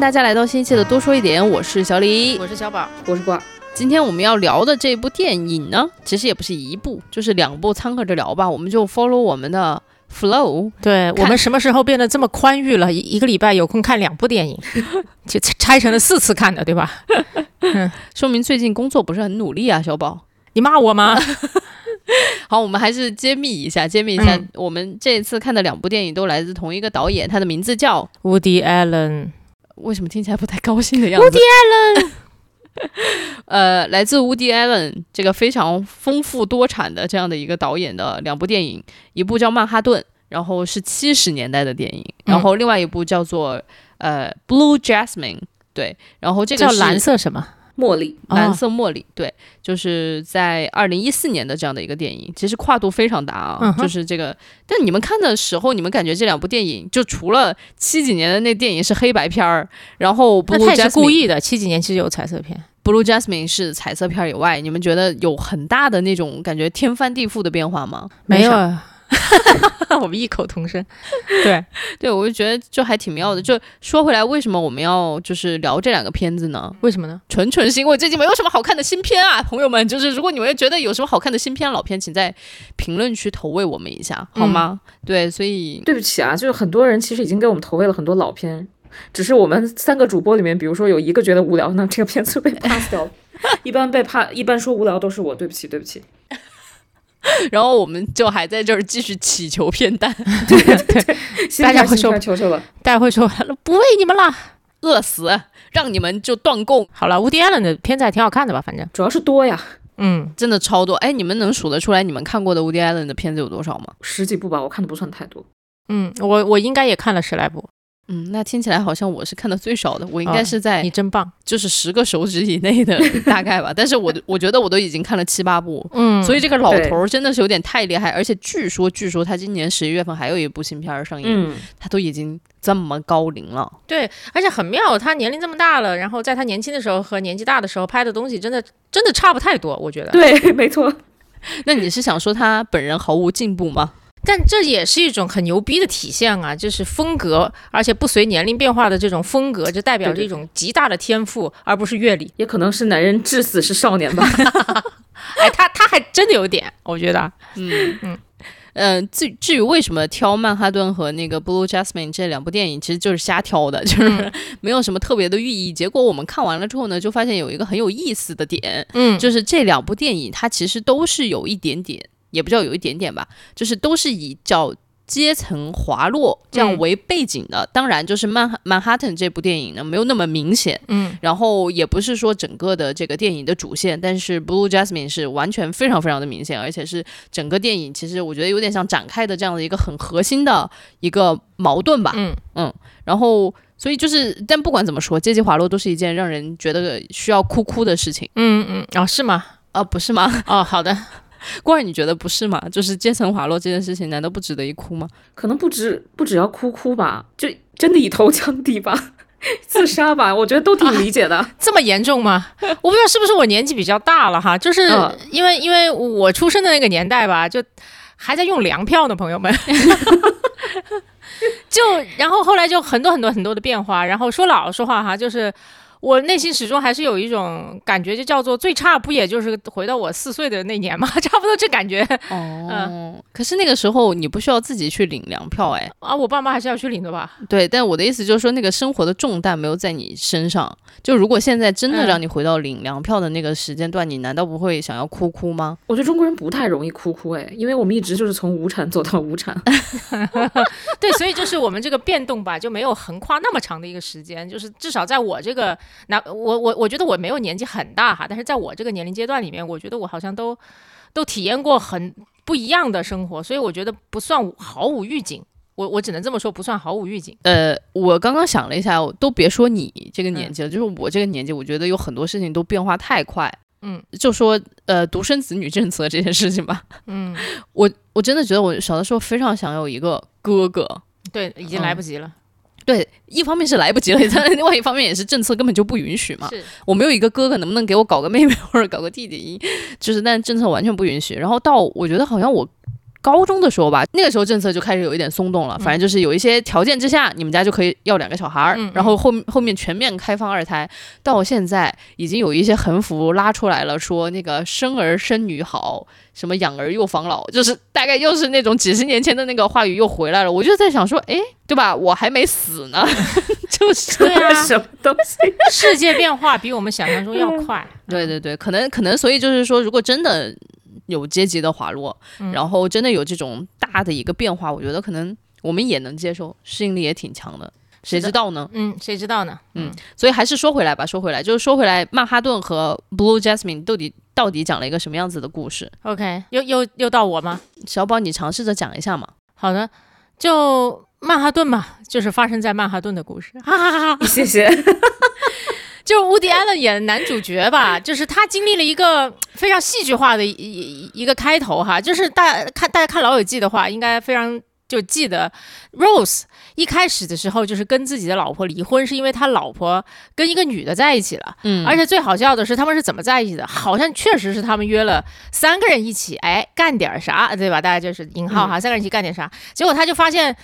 大家来到新一期的多说一点，我是小李，我是小宝，我是瓜。今天我们要聊的这部电影呢，其实也不是一部，就是两部，掺和着聊吧。我们就 follow 我们的 flow。对我们什么时候变得这么宽裕了？一一个礼拜有空看两部电影，就拆成了四次看的，对吧？说明最近工作不是很努力啊，小宝。你骂我吗？好，我们还是揭秘一下，揭秘一下，我们这一次看的两部电影都来自同一个导演，他的名字叫 Woody Allen。为什么听起来不太高兴的样子？Woody Allen。呃，来自 Woody Allen 这个非常丰富多产的这样的一个导演的两部电影，一部叫《曼哈顿》，然后是七十年代的电影，然后另外一部叫做呃《Blue Jasmine》，对，然后这个叫蓝色什么？茉莉，蓝色茉莉，对，就是在二零一四年的这样的一个电影，其实跨度非常大啊，就是这个。但你们看的时候，你们感觉这两部电影，就除了七几年的那电影是黑白片儿，然后那他是故意的，七几年其实有彩色片，《Blue Jasmine》是彩色片以外，你们觉得有很大的那种感觉天翻地覆的变化吗？没有。我们异口同声，对对，我就觉得就还挺妙的。就说回来，为什么我们要就是聊这两个片子呢？为什么呢？纯纯是因为最近没有什么好看的新片啊，朋友们。就是如果你们觉得有什么好看的新片、老片，请在评论区投喂我们一下，好吗？对，所以对不起啊，就是很多人其实已经给我们投喂了很多老片，只是我们三个主播里面，比如说有一个觉得无聊，那这个片子被 pass 掉了。一般被 pass，一般说无聊都是我，对不起，对不起。然后我们就还在这儿继续祈求片单，对对，大家会说求求了，大家会说不喂你们了，饿死，让你们就断供好了。乌迪安伦的片子还挺好看的吧？反正主要是多呀，嗯，真的超多。哎，你们能数得出来你们看过的乌迪艾伦的片子有多少吗？十几部吧，我看的不算太多。嗯，我我应该也看了十来部。嗯，那听起来好像我是看的最少的，我应该是在你真棒，就是十个手指以内的 大概吧。但是我我觉得我都已经看了七八部，嗯，所以这个老头真的是有点太厉害。而且据说据说他今年十一月份还有一部新片上映，他都已经这么高龄了。对，而且很妙，他年龄这么大了，然后在他年轻的时候和年纪大的时候拍的东西，真的真的差不太多，我觉得。对，没错。那你是想说他本人毫无进步吗？但这也是一种很牛逼的体现啊，就是风格，而且不随年龄变化的这种风格，就代表着一种极大的天赋，而不是阅历。也可能是男人至死是少年吧。哎，他他还真的有点，我觉得。嗯嗯嗯。至至于为什么挑《曼哈顿》和那个《Blue Jasmine》这两部电影，其实就是瞎挑的，就是没有什么特别的寓意。结果我们看完了之后呢，就发现有一个很有意思的点，嗯，就是这两部电影它其实都是有一点点。也不叫有一点点吧，就是都是以叫阶层滑落这样为背景的。当然，就是曼哈曼哈顿这部电影呢，没有那么明显。嗯，然后也不是说整个的这个电影的主线，但是 Blue Jasmine 是完全非常非常的明显，而且是整个电影其实我觉得有点像展开的这样的一个很核心的一个矛盾吧。嗯嗯，然后所以就是，但不管怎么说，阶级滑落都是一件让人觉得需要哭哭的事情。嗯嗯，哦，是吗？啊，不是吗？哦，好的。过儿，你觉得不是吗？就是阶层滑落这件事情，难道不值得一哭吗？可能不止，不只要哭哭吧，就真的以头枪地吧，自杀吧，我觉得都挺理解的。这么严重吗？我不知道是不是我年纪比较大了哈，就是因为因为我出生的那个年代吧，就还在用粮票呢，朋友们。就然后后来就很多很多很多的变化，然后说老实话哈，就是。我内心始终还是有一种感觉，就叫做最差不也就是回到我四岁的那年吗？差不多这感觉。哦，可是那个时候你不需要自己去领粮票哎。啊，我爸妈还是要去领的吧？对，但我的意思就是说，那个生活的重担没有在你身上。就如果现在真的让你回到领粮票的那个时间段，你难道不会想要哭哭吗？我觉得中国人不太容易哭哭哎，因为我们一直就是从无产走到无产。对，所以就是我们这个变动吧，就没有横跨那么长的一个时间，就是至少在我这个。那我我我觉得我没有年纪很大哈，但是在我这个年龄阶段里面，我觉得我好像都都体验过很不一样的生活，所以我觉得不算毫无预警。我我只能这么说，不算毫无预警。呃，我刚刚想了一下，都别说你这个年纪了，就是我这个年纪，我觉得有很多事情都变化太快。嗯，就说呃独生子女政策这件事情吧。嗯，我我真的觉得我小的时候非常想有一个哥哥。对，已经来不及了。对，一方面是来不及了，但另外一方面也是政策根本就不允许嘛。是我没有一个哥哥，能不能给我搞个妹妹或者搞个弟弟？就是，但政策完全不允许。然后到我觉得好像我高中的时候吧，那个时候政策就开始有一点松动了。反正就是有一些条件之下，你们家就可以要两个小孩儿，嗯然后后后面全面开放二胎。到现在已经有一些横幅拉出来了，说那个生儿生女好，什么养儿又防老，就是大概又是那种几十年前的那个话语又回来了。我就在想说，哎，对吧？我还没死呢，就是对啊，什么东西？世界变化比我们想象中要快。对对对，可能可能，所以就是说，如果真的有阶级的滑落，嗯然后真的有这种大的一个变化，我觉得可能我们也能接受，适应力也挺强的。谁知道呢？嗯，谁知道呢？嗯，所以还是说回来吧，说回来就是说回来，曼哈顿和 Blue Jasmine 到底到底讲了一个什么样子的故事？OK，又又又到我吗？小宝，你尝试着讲一下嘛。好的，就曼哈顿嘛，就是发生在曼哈顿的故事。哈哈哈哈！谢谢。就乌迪·艾伦演的男主角吧，就是他经历了一个非常戏剧化的一一一个开头哈，就是大看大家看《老友记》的话，应该非常就记得 Rose 一开始的时候就是跟自己的老婆离婚，是因为他老婆跟一个女的在一起了，嗯而且最好笑的是他们是怎么在一起的？好像确实是他们约了三个人一起，哎，干点啥，对吧？大家就是引号哈，三个人一起干点啥，结果他就发现。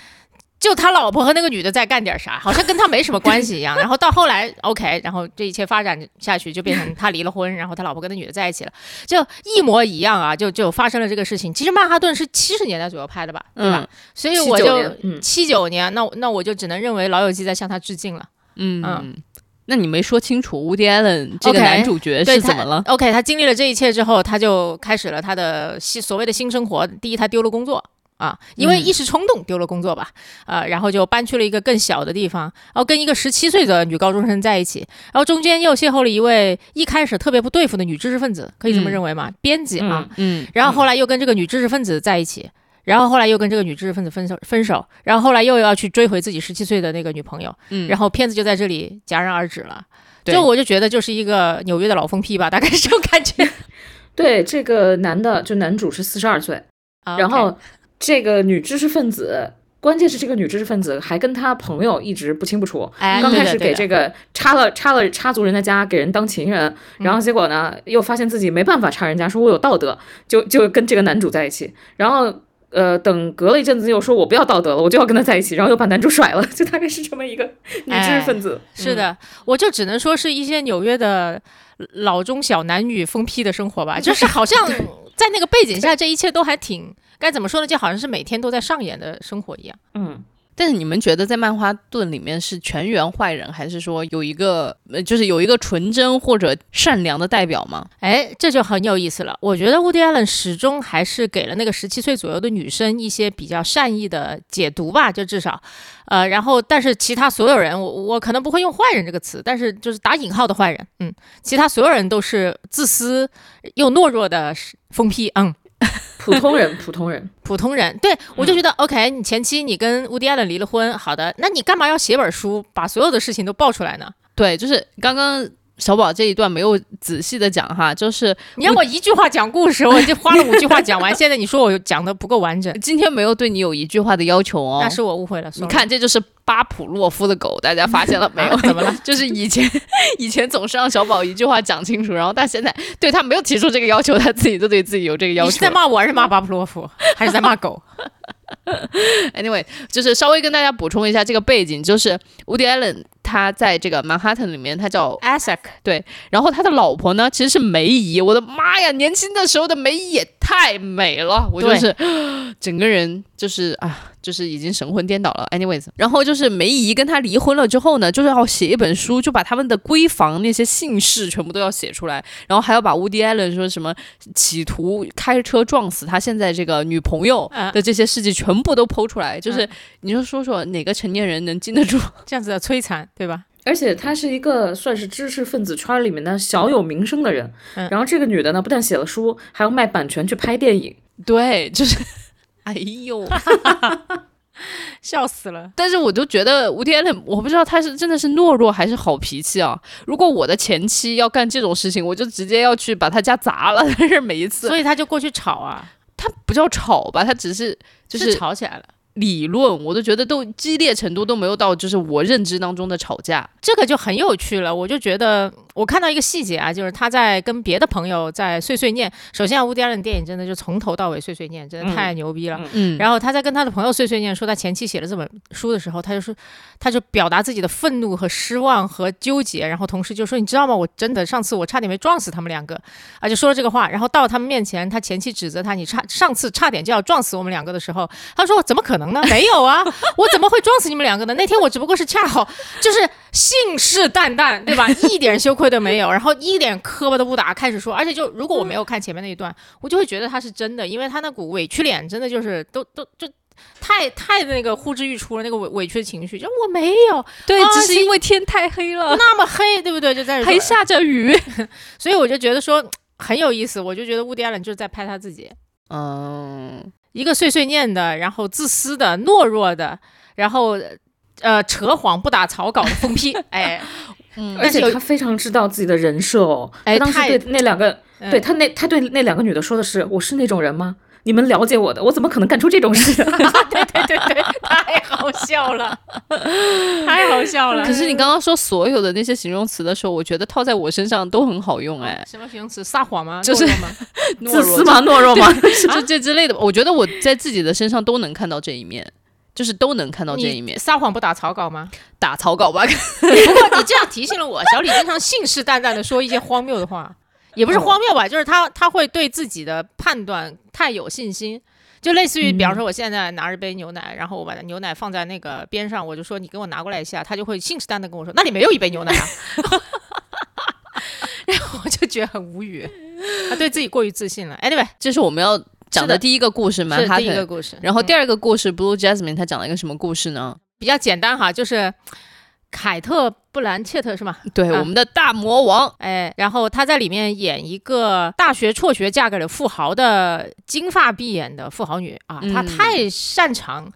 就他老婆和那个女的在干点啥，好像跟他没什么关系一样。然后到后来，OK，然后这一切发展下去，就变成他离了婚，然后他老婆跟那女的在一起了，就一模一样啊，就就发生了这个事情。其实曼哈顿是七十年代左右拍的吧，对吧？嗯所以我就七九年，那那我就只能认为《老友记》在向他致敬了。嗯嗯那你没说清楚，乌迪·艾伦这个男主角是怎么了？？OK，他经历了这一切之后，他就开始了他的新所谓的新生活。第一，他丢了工作。啊，因为嗯一时冲动丢了工作吧，呃，然后就搬去了一个更小的地方，然后跟一个十七岁的女高中生在一起，然后中间又邂逅了一位一开始特别不对付的女知识分子，可以这么嗯认为吗？编辑啊，嗯然后后来又跟这个女知识分子在一起，然后后来又跟这个女知识分子分手分手，然后后来又要去追回自己十七岁的那个女朋友，嗯然后片子就在这里戛然而止了。对就我就觉得就是一个纽约的老疯批吧，大概是这种感觉。对，这个男的就男主是四十二岁，啊然后这个女知识分子，关键是这个女知识分子还跟她朋友一直不清不楚。哎，刚开始给这个插了插了插足人家家，给人当情人，然后结果呢，又发现自己没办法插人家，说我有道德，就就跟这个男主在一起，然后。呃，等隔了一阵子，又说我不要道德了，我就要跟他在一起，然后又把男主甩了，就大概是这么一个女知识分子。嗯，是的，我就只能说是一些纽约的老中小男女疯批的生活吧，就是好像 在那个背景下，这一切都还挺该怎么说呢？就好像是每天都在上演的生活一样。嗯，但是你们觉得在曼哈顿里面是全员坏人，还是说有一个呃，就是有一个纯真或者善良的代表吗？哎，这就很有意思了。我觉得 Woody Allen 始终还是给了那个十七岁左右的女生一些比较善意的解读吧，就至少，呃，然后但是其他所有人，我我可能不会用坏人这个词，但是就是打引号的坏人，嗯，其他所有人都是自私又懦弱的疯批，嗯。普通人，普通人。普通人，对我就觉得、OK，你前期你跟乌迪艾伦离了婚，好的，那你干嘛要写本书把所有的事情都爆出来呢？对，就是刚刚小宝这一段没有仔细的讲哈，就是你让我一句话讲故事，我就花了五句话讲完，现在你说我讲的不够完整，今天没有对你有一句话的要求哦。那是我误会了。你看，这就是巴甫洛夫的狗，大家发现了没有？啊怎么了？就是以前以前总是让小宝一句话讲清楚，然后但现在对他没有提出这个要求，他自己就对自己有这个要求。你是在骂我还是骂巴甫洛夫，还是在骂狗？Anyway，就是稍微跟大家补充一下这个背景，就是 Woody Allen 他在这个曼哈顿里面，他叫 ASEC 然后他的老婆呢，其实是梅姨。我的妈呀，年轻的时候的梅姨也太美了，我就是整个人就是啊，就是已经神魂颠倒了。Anyways，然后就是梅姨跟他离婚了之后呢，就是要写一本书，就把他们的闺房那些姓氏全部都要写出来，然后还要把 Woody Allen 说什么企图开车撞死他现在这个女朋友嗯的这些事迹全部都剖出来。就是你就说说哪个成年人能经得住？这样子的摧残，对吧？而且他是一个算是知识分子圈里面的小有名声的人。嗯然后这个女的呢，不但写了书，还要卖版权去拍电影。对，就是。哎呦！笑死了。但是我就觉得吴天伦，我不知道他是真的是懦弱还是好脾气啊。如果我的前妻要干这种事情，我就直接要去把他家砸了。但是每一次所以他就过去吵啊，他不叫吵吧，他只是就是吵起来了。理论，我都觉得都激烈程度都没有到，就是我认知当中的吵架。这个就很有趣了，我就觉得我看到一个细节啊，就是他在跟别的朋友在碎碎念。首先啊，乌迪安的电影真的就从头到尾碎碎念，真的太牛逼了。嗯，然后他在跟他的朋友碎碎念说他前妻写了这本书的时候，他就说，他就表达自己的愤怒和失望和纠结，然后同时就说，你知道吗？我真的上次我差点没撞死他们两个，啊，就说了这个话。然后到他们面前，他前妻指责他，你差上次差点就要撞死我们两个的时候，他说怎么可能呢？没有啊，我怎么会撞死你们两个呢？那天我只不过是恰好 就是信誓旦旦，对吧？一点羞愧都没有，然后一点磕巴都不打，开始说。而且就如果我没有看前面那一段，我就会觉得他是真的，因为他那股委屈脸真的就是都都就。太太那个呼之欲出了，那个委委屈的情绪，就我没有，对，啊只是因为天太黑了，那么黑，对不对？就在这还下着雨。所以我就觉得说很有意思，我就觉得乌迪艾伦就是在拍他自己，嗯，一个碎碎念的，然后自私的、懦弱的，然后呃扯谎不打草稿的疯批，哎，嗯而且他非常知道自己的人设哦。哎他当时对那两个，嗯对他那他对那两个女的说的是：“我是那种人吗？你们了解我的，我怎么可能干出这种事？” 对对对对，太好笑了，太好笑了。可是你刚刚说所有的那些形容词的时候，我觉得套在我身上都很好用，哎，什么形容词？撒谎吗？就是？自私吗？懦弱吗？就这之类的，我觉得我在自己的身上都能看到这一面，就是都能看到这一面。撒谎不打草稿吗？打草稿吧，不过你这样提醒了我，小李经常信誓旦旦的说一些荒谬的话，也不是荒谬吧，就是他他会对自己的判断太有信心。就类似于，比方说，我现在拿着杯牛奶，然后我把牛奶放在那个边上，我就说你给我拿过来一下，他就会信誓旦旦跟我说，那里没有一杯牛奶啊。然后我就觉得很无语，他对自己过于自信了。Anyway，这是我们要讲的的第一个故事，曼是第一个哈顿。故事。然后第嗯二个故事，Blue Jasmine，他讲了一个什么故事呢？比较简单哈，就是凯特·布兰切特是吗？对，啊我们的大魔王，哎，然后她在里面演一个大学辍学嫁给了富豪的金发碧眼的富豪女啊，她嗯太擅长。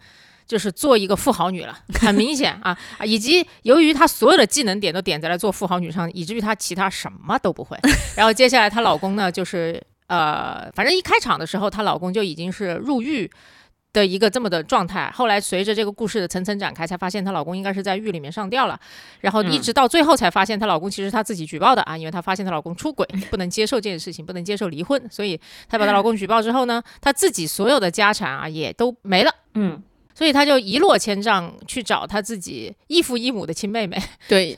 就是做一个富豪女了，很明显啊啊！以及由于她所有的技能点都点在了做富豪女上，以至于她其他什么都不会。然后接下来她老公呢，就是呃，反正一开场的时候，她老公就已经是入狱的一个这么的状态。后来随着这个故事的层层展开，才发现她老公应该是在狱里面上吊了。然后一直到最后才发现，她老公其实她自己举报的啊，因为她发现她老公出轨，不能接受这件事情，不能接受离婚，所以她把她老公举报之后呢，她自己所有的家产啊也都没了。嗯，所以他就一落千丈去找他自己异父异母的亲妹妹，对，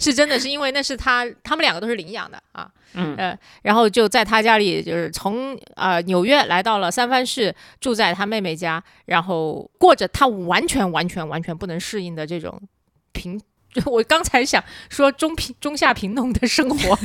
是真的是因为那是他他们两个都是领养的啊，嗯呃，然后就在他家里，就是从呃纽约来到了三藩市，住在他妹妹家，然后过着他完全完全完全不能适应的这种平。我刚才想说中平中下贫农的生活，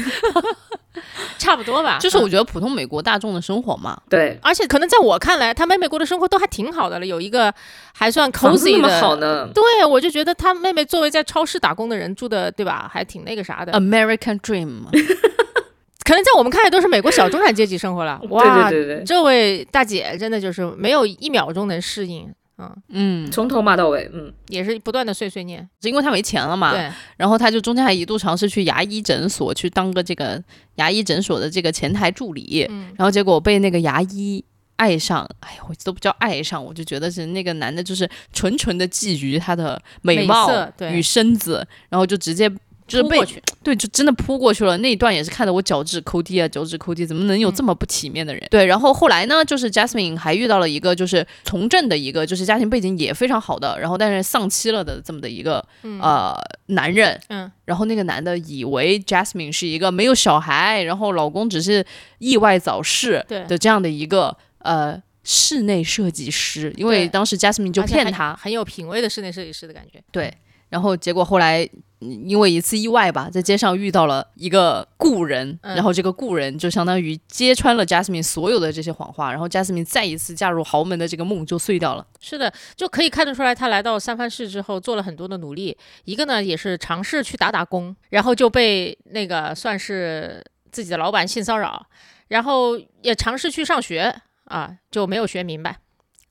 差不多吧。就是嗯我觉得普通美国大众的生活嘛。对，而且可能在我看来，他妹妹过的生活都还挺好的了，有一个还算 cozy 的好呢，对，我就觉得他妹妹作为在超市打工的人住的，对吧？还挺那个啥的。American Dream，可能在我们看来都是美国小中产阶级生活了。哇，对对对对，这位大姐真的就是没有一秒钟能适应，嗯，嗯，从头骂到尾，嗯，也是不断的碎碎念。因为他没钱了嘛，对，然后他就中间还一度尝试去牙医诊所去当个这个牙医诊所的这个前台助理，嗯。然后结果被那个牙医爱上，哎呀，我都不叫爱上，我就觉得是那个男的就是纯纯的觊觎她的美美貌与身子，然后就直接就是被对，就真的扑过去了。那一段也是看得我脚趾抠地啊，脚趾抠地，怎么能有这么不体面的人？对，然后后来呢，就是 Jasmine 还遇到了一个就是从政的一个，就是家庭背景也非常好的，然后但是丧妻了的这么的一个、呃男人。嗯然后那个男的以为 Jasmine 是一个没有小孩，然后老公只是意外早逝对的这样的一个呃室内设计师，因为当时 Jasmine 就骗他，很有品味的室内设计师的感觉。对，然后结果后来嗯因为一次意外吧，在街上遇到了一个故人，嗯然后这个故人就相当于揭穿了 Jasmine 所有的这些谎话，然后 Jasmine 再一次嫁入豪门的这个梦就碎掉了。是的，就可以看得出来，他来到三藩市之后做了很多的努力。一个呢，也是尝试去打打工，然后就被那个算是自己的老板性骚扰，然后也尝试去上学啊，就没有学明白，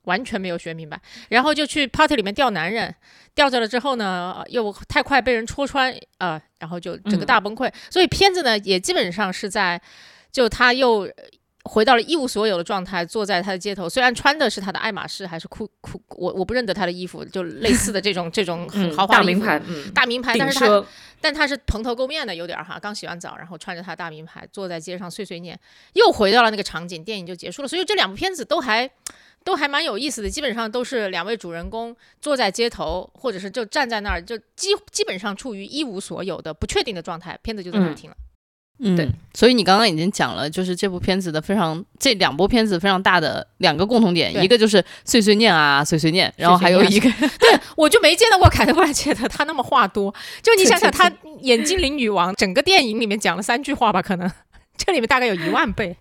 完全没有学明白。然后就去 party 里面钓男人，钓着了之后呢，呃又太快被人戳穿啊、然后就整个大崩溃。所以片子呢，也基本上是在就他又。回到了一无所有的状态，坐在他的街头，虽然穿的是他的爱马仕还是酷酷，我我不认得他的衣服，就类似的这种这种豪华大名牌，嗯，大名牌，但是他，但他是蓬头垢面的，有点儿哈，刚洗完澡，然后穿着他的大名牌，坐在街上碎碎念，又回到了那个场景，电影就结束了。所以这两部片子都还都还蛮有意思的，基本上都是两位主人公坐在街头，或者是就站在那儿，就基基本上处于一无所有的不确定的状态，片子就在那儿嗯停了。嗯，对。所以你刚刚已经讲了，就是这部片子的非常这两部片子非常大的两个共同点，一个就是碎碎念啊，碎碎念，然后还有一个 对我就没见到过凯特布兰切特他那么话多，就你想想，对他演精灵女王整个电影里面讲了三句话吧，可能这里面大概有一万倍。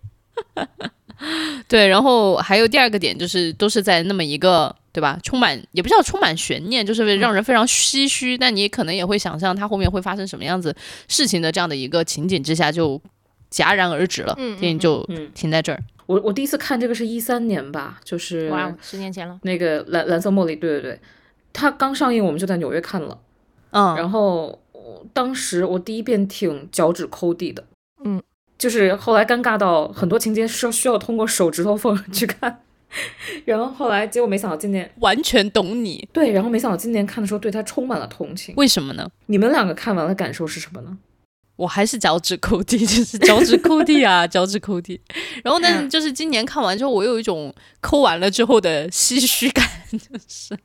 对，然后还有第二个点就是都是在那么一个对吧，充满也不叫充满悬念，就是让人非常唏嘘，但你可能也会想象它后面会发生什么样子事情的这样的一个情景之下就戛然而止了，电影就嗯。停在这儿。我我第一次看这个是一三年吧，就是哇，十年前了。那个蓝蓝色茉莉，对对对，它刚上映我们就在纽约看了，嗯，然后当时我第一遍挺脚趾抠地的，嗯，就是后来尴尬到很多情节是需要通过手指头缝 去看，然后后来结果没想到今年完全懂你，对，然后没想到今年看的时候对他充满了同情。为什么呢？你们两个看完了感受是什么呢？我还是脚趾抠地，就是脚趾抠地啊，脚趾抠地。然后呢，就是今年看完之后，我有一种抠完了之后的唏嘘感，就是，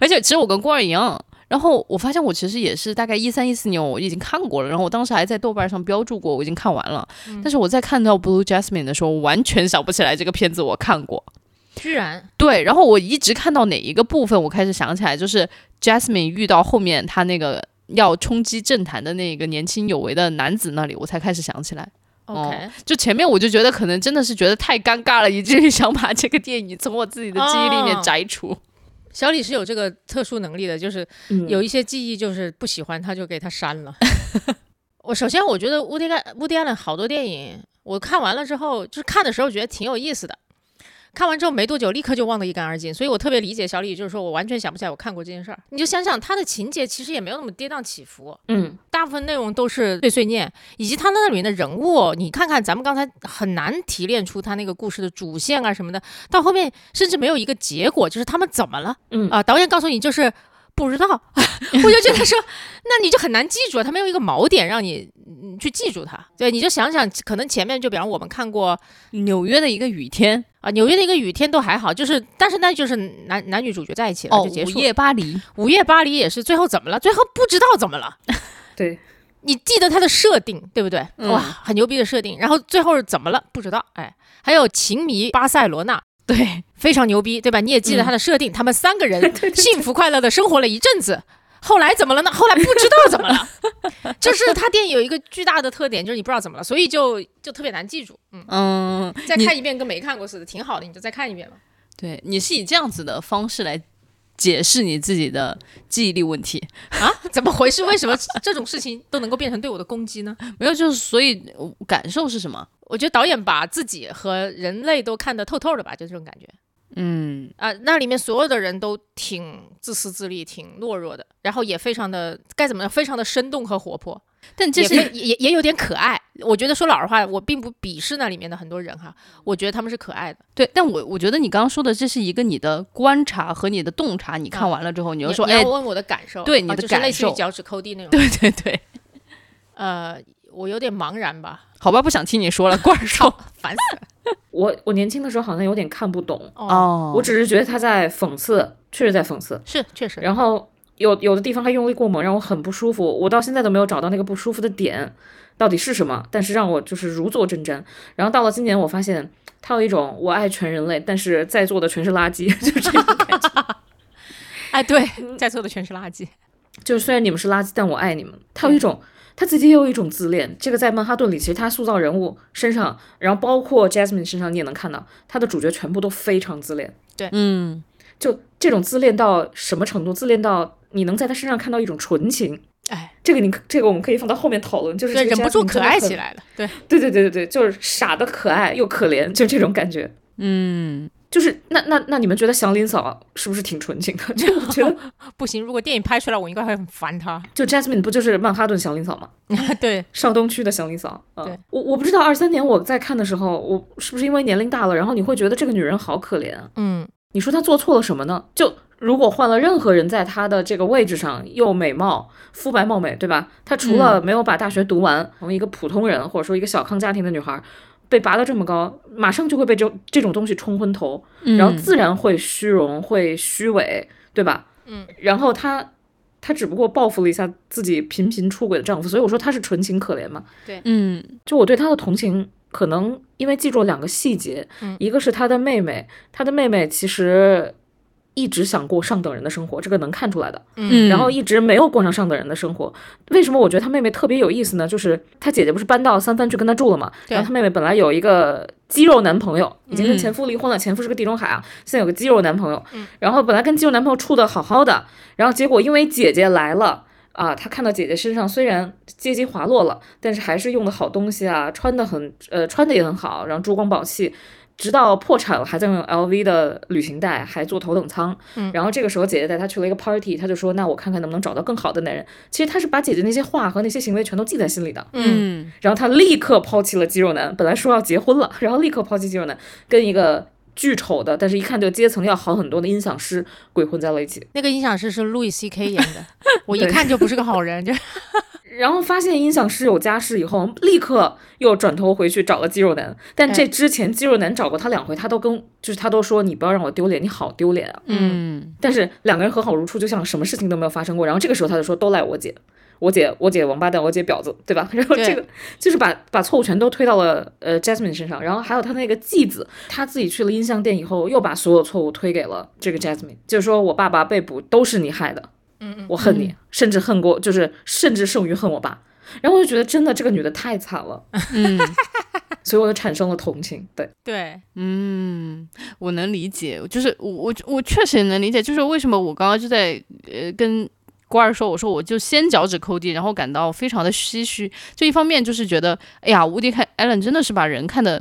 而且其实我跟郭儿一样。然后我发现我其实也是大概一三一四年我已经看过了，然后我当时还在豆瓣上标注过我已经看完了。但是我在看到 Blue Jasmine 的时候，我完全想不起来这个片子我看过。居然，对，然后我一直看到哪一个部分，我开始想起来，就是 Jasmine 遇到后面他那个要冲击政坛的那个年轻有为的男子那里，我才开始想起来。OK，、就前面我就觉得可能真的是觉得太尴尬了，以至于想把这个电影从我自己的记忆里面哦摘除。小李是有这个特殊能力的，就是嗯有一些记忆就是不喜欢他就给他删了。我首先我觉得乌迪安乌迪安的好多电影，我看完了之后，就是看的时候觉得挺有意思的，看完之后没多久立刻就忘得一干二净，所以我特别理解小李，就是说我完全想不起来我看过这件事儿。你就想想他的情节其实也没有那么跌宕起伏，嗯。大部分内容都是碎碎念，以及他那里面的人物，你看看咱们刚才很难提炼出他那个故事的主线啊什么的，到后面甚至没有一个结果，就是他们怎么了嗯。啊、导演告诉你就是不知道，我就觉得说，那你就很难记住，他没有一个锚点让你嗯去记住它。对，你就想想，可能前面就比方我们看过纽约的一个雨天，啊、纽约的一个雨天都还好，就是但是那就是男男女主角在一起了、哦，就结束午。夜巴黎，午夜巴黎也是，最后怎么了？最后不知道怎么了。对，你记得它的设定，对不对？嗯哇，很牛逼的设定。然后最后是怎么了？不知道。哎，还有情迷巴塞罗那，对，非常牛逼，对吧？你也记得他的设定，他们三个人 幸福快乐的生活了一阵子。后来怎么了呢？后来不知道怎么了，就是他电影有一个巨大的特点，就是你不知道怎么了，所以就就特别难记住。嗯，嗯，再看一遍跟没看过似的，挺好的，你就再看一遍吧。对，你是以这样子的方式来解释你自己的记忆力问题，啊，怎么回事？为什么这种事情都能够变成对我的攻击呢？没有，就是所以呃感受是什么？我觉得导演把自己和人类都看得透透的吧，就这种感觉。嗯，啊、那里面所有的人都挺自私自利、挺懦弱的，然后也非常的该怎么样，非常的生动和活泼，但这是非也也有点可爱。我觉得说老实话，我并不鄙视那里面的很多人哈，我觉得他们是可爱的。对，但我我觉得你刚刚说的这是一个你的观察和你的洞察，你看完了之后，你你就说，哎问我的感受，对你的啊就是类感受似于脚趾抠地那 种。对对对，呃，我有点茫然吧，好吧，不想听你说了，怪兽。烦死了。我我年轻的时候好像有点看不懂，哦，哦，我只是觉得他在讽刺，确实在讽刺，是确实，然后有有的地方他用力过猛，让我很不舒服。我到现在都没有找到那个不舒服的点到底是什么，但是让我就是如坐针毡。然后到了今年，我发现他有一种我爱全人类，但是在座的全是垃圾，就这种感觉。哎，对，在座的全是垃圾。就是虽然你们是垃圾，但我爱你们。他有一种。他自己也有一种自恋，这个在曼哈顿里，其实他塑造人物身上，然后包括 Jasmine 身上，你也能看到，他的主角全部都非常自恋。对嗯，就这种自恋到什么程度？自恋到你能在他身上看到一种纯情。哎，这个你这个我们可以放到后面讨论，就是忍不住可爱起。来了。对，对对对对对，就是傻的可爱又可怜，就这种感觉。就是那那那你们觉得祥林嫂是不是挺纯情的？就我觉得，不行，如果电影拍出来，我应该会很烦她。就 Jasmine 不就是曼哈顿祥林嫂吗？对，上东区的祥林嫂。嗯对，我我不知道二三年我在看的时候，我是不是因为年龄大了，然后你会觉得这个女人好可怜啊？嗯你说她做错了什么呢？就如果换了任何人在她的这个位置上，又美貌、肤白貌美，对吧？她除了没有把大学读完，从一个普通人或者说一个小康家庭的女孩。被拔得这么高，马上就会被这这种东西冲昏头，然后自然会虚荣，会虚伪，对吧？嗯，然后她，她只不过报复了一下自己频频出轨的丈夫，所以我说她是纯情可怜嘛。对嗯就我对她的同情，可能因为记住了两个细节，嗯一个是她的妹妹，她的妹妹其实一直想过上等人的生活，这个能看出来的。嗯，然后一直没有过上上等人的生活。为什么我觉得她妹妹特别有意思呢？就是她姐姐不是搬到三藩去跟她住了嘛，对然后她妹妹本来有一个肌肉男朋友，已经跟嗯前夫离婚了，前夫是个地中海啊，现在有个肌肉男朋友，嗯然后本来跟肌肉男朋友处的好好的，然后结果因为姐姐来了。啊，她看到姐姐身上虽然阶级滑落了，但是还是用的好东西啊，穿的很呃穿的也很好，然后珠光宝气，直到破产了还在用 LV 的旅行袋，还坐头等舱。嗯然后这个时候姐姐带他去了一个 party，她就说：“那我看看能不能找到更好的男人。”其实她是把姐姐那些话和那些行为全都记在心里的。嗯然后她立刻抛弃了肌肉男，本来说要结婚了，然后立刻抛弃肌肉男，跟一个巨丑的，但是一看就阶层要好很多的音响师鬼混在了一起。那个音响师是路易 C K 演的，我一看就不是个好人，就 然后发现音响师有家室以后，立刻又转头回去找了肌肉男。但这之前肌肉男找过他两回，他都跟就是他都说你不要让我丢脸，你好丢脸啊。嗯但是两个人和好如初，就像什么事情都没有发生过。然后这个时候他就说都赖我姐，我姐我姐王八蛋，我姐婊子，对吧？然后这个就是把把错误全都推到了呃 Jasmine 身上。然后还有他那个继子，他自己去了音像店以后，又把所有错误推给了这个 Jasmine，就是说我爸爸被捕都是你害的，嗯嗯我恨你，甚至恨过，就是甚至胜于恨我爸。然后我就觉得真的这个女的太惨了，嗯 所以我就产生了同情。对，对，嗯，我能理解，就是我我我确实也能理解，就是为什么我刚刚就在呃跟。郭二说：“我说我就先脚趾抠地，然后感到非常的唏嘘。就一方面就是觉得，哎呀，无敌看艾伦真的是把人看得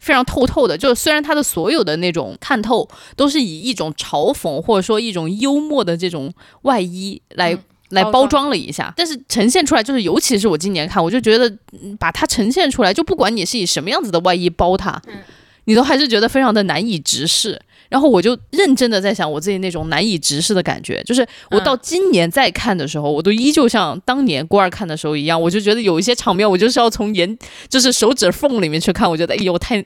非常透透的。就虽然他的所有的那种看透都是以一种嘲讽或者说一种幽默的这种外衣来、嗯来包包装装了一下，但是呈现出来就是，尤其是我今年看，我就觉得嗯把它呈现出来，就不管你是以什么样子的外衣包它，你都还是觉得非常的难以直视。然后我就认真的在想我自己那种难以直视的感觉，就是我到今年再看的时候，我都依旧像当年郭二看的时候一样，我就觉得有一些场面，我就是要从眼就是手指缝里面去看，我觉得哎呦太。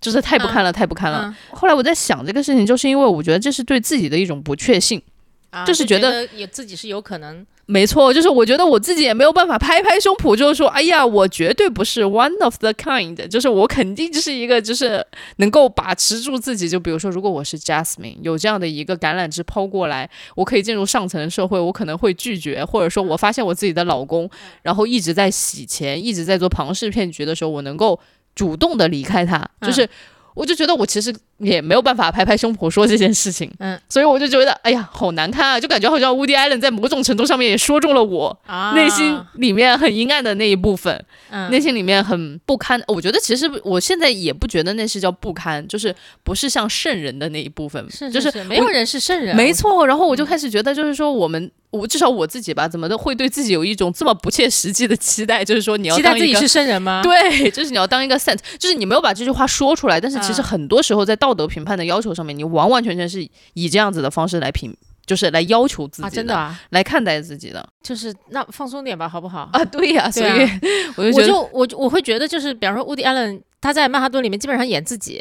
就是太不堪了，太不堪了。嗯后来我在想这个事情，就是因为我觉得这是对自己的一种不确信。啊就是觉得也自己是有可能，没错，就是我觉得我自己也没有办法拍拍胸脯，就是说，哎呀，我绝对不是 one of the kind，就是我肯定就是一个就是能够把持住自己。就比如说，如果我是 Jasmine，有这样的一个橄榄枝抛过来，我可以进入上层社会，我可能会拒绝，或者说我发现我自己的老公，然后一直在洗钱，一直在做庞氏骗局的时候，我能够主动的离开他，就是。我就觉得我其实也没有办法拍拍胸脯说这件事情，嗯，所以我就觉得，哎呀，好难看啊，就感觉好像 Woody Allen 在某种程度上面也说中了我啊内心里面很阴暗的那一部分，嗯内心里面很不堪。我觉得其实我现在也不觉得那是叫不堪，就是不是像圣人的那一部分，是就是是没有人是圣人，没错。然后我就开始觉得，就是说我们。我至少我自己吧，怎么都会对自己有一种这么不切实际的期待？就是说你要期待自己是圣人吗？对，就是你要当一个 saint，就是你没有把这句话说出来，但是其实啊很多时候在道德评判的要求上面，你完完全全是以这样子的方式来评，就是来要求自己啊，真的啊，来看待自己的。就是那放松点吧，好不好？啊，对呀、所以啊 我就觉得，我就我我会觉得，就是比方说，乌迪·艾伦他在曼哈顿里面基本上演自己，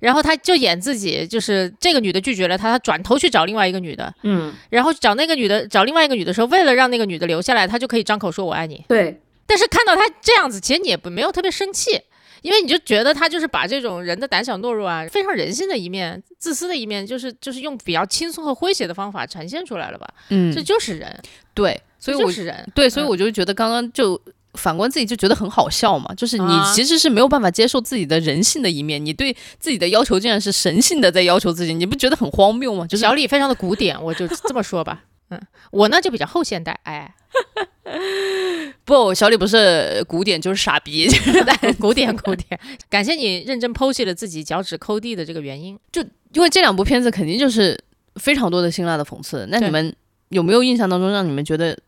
然后他就演自己，就是这个女的拒绝了他，他转头去找另外一个女的，嗯，然后找那个女的，找另外一个女的时候，为了让那个女的留下来，他就可以张口说我爱你。对，但是看到他这样子，其实你也不没有特别生气，因为你就觉得他就是把这种人的胆小懦弱啊，非常人性的一面、自私的一面，就是就是用比较轻松和诙谐的方法呈现出来了吧？嗯这，就是人，对，所以我就是人，对，所以嗯我就觉得刚刚就。反观自己就觉得很好笑嘛，就是你啊其实是没有办法接受自己的人性的一面，你对自己的要求竟然是神性的在要求自己，你不觉得很荒谬吗？就是小李非常的古典，我就这么说吧。嗯，我呢就比较后现代，哎，不，小李不是古典就是傻逼，古典古典。感谢你认真剖析了自己脚趾抠地的这个原因。就因为这两部片子肯定就是非常多的辛辣的讽刺。那你们有没有印象当中让你们觉得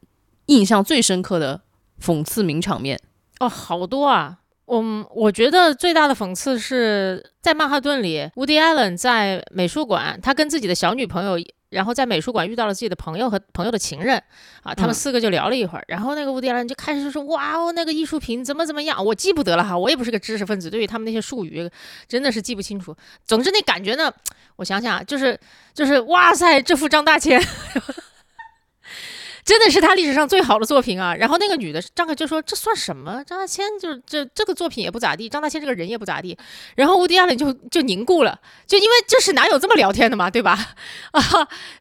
印象最深刻的讽刺名场面？哦，好多啊！嗯，我觉得最大的讽刺是在曼哈顿里，Woody Allen 在美术馆，他跟自己的小女朋友，然后在美术馆遇到了自己的朋友和朋友的情人，啊，他们嗯四个就聊了一会儿，然后那个 Woody Allen 就开始说，哇哦，那个艺术品怎么怎么样，我记不得了哈，我也不是个知识分子，对于他们那些术语真的是记不清楚。总之那感觉呢，我想想啊，就是就是哇塞，这幅张大千。真的是他历史上最好的作品啊！然后那个女的张凯就说：“这算什么？张大千就是这这个作品也不咋地，张大千这个人也不咋地。”然后乌迪亚伦就就凝固了，就因为就是哪有这么聊天的嘛，对吧？啊，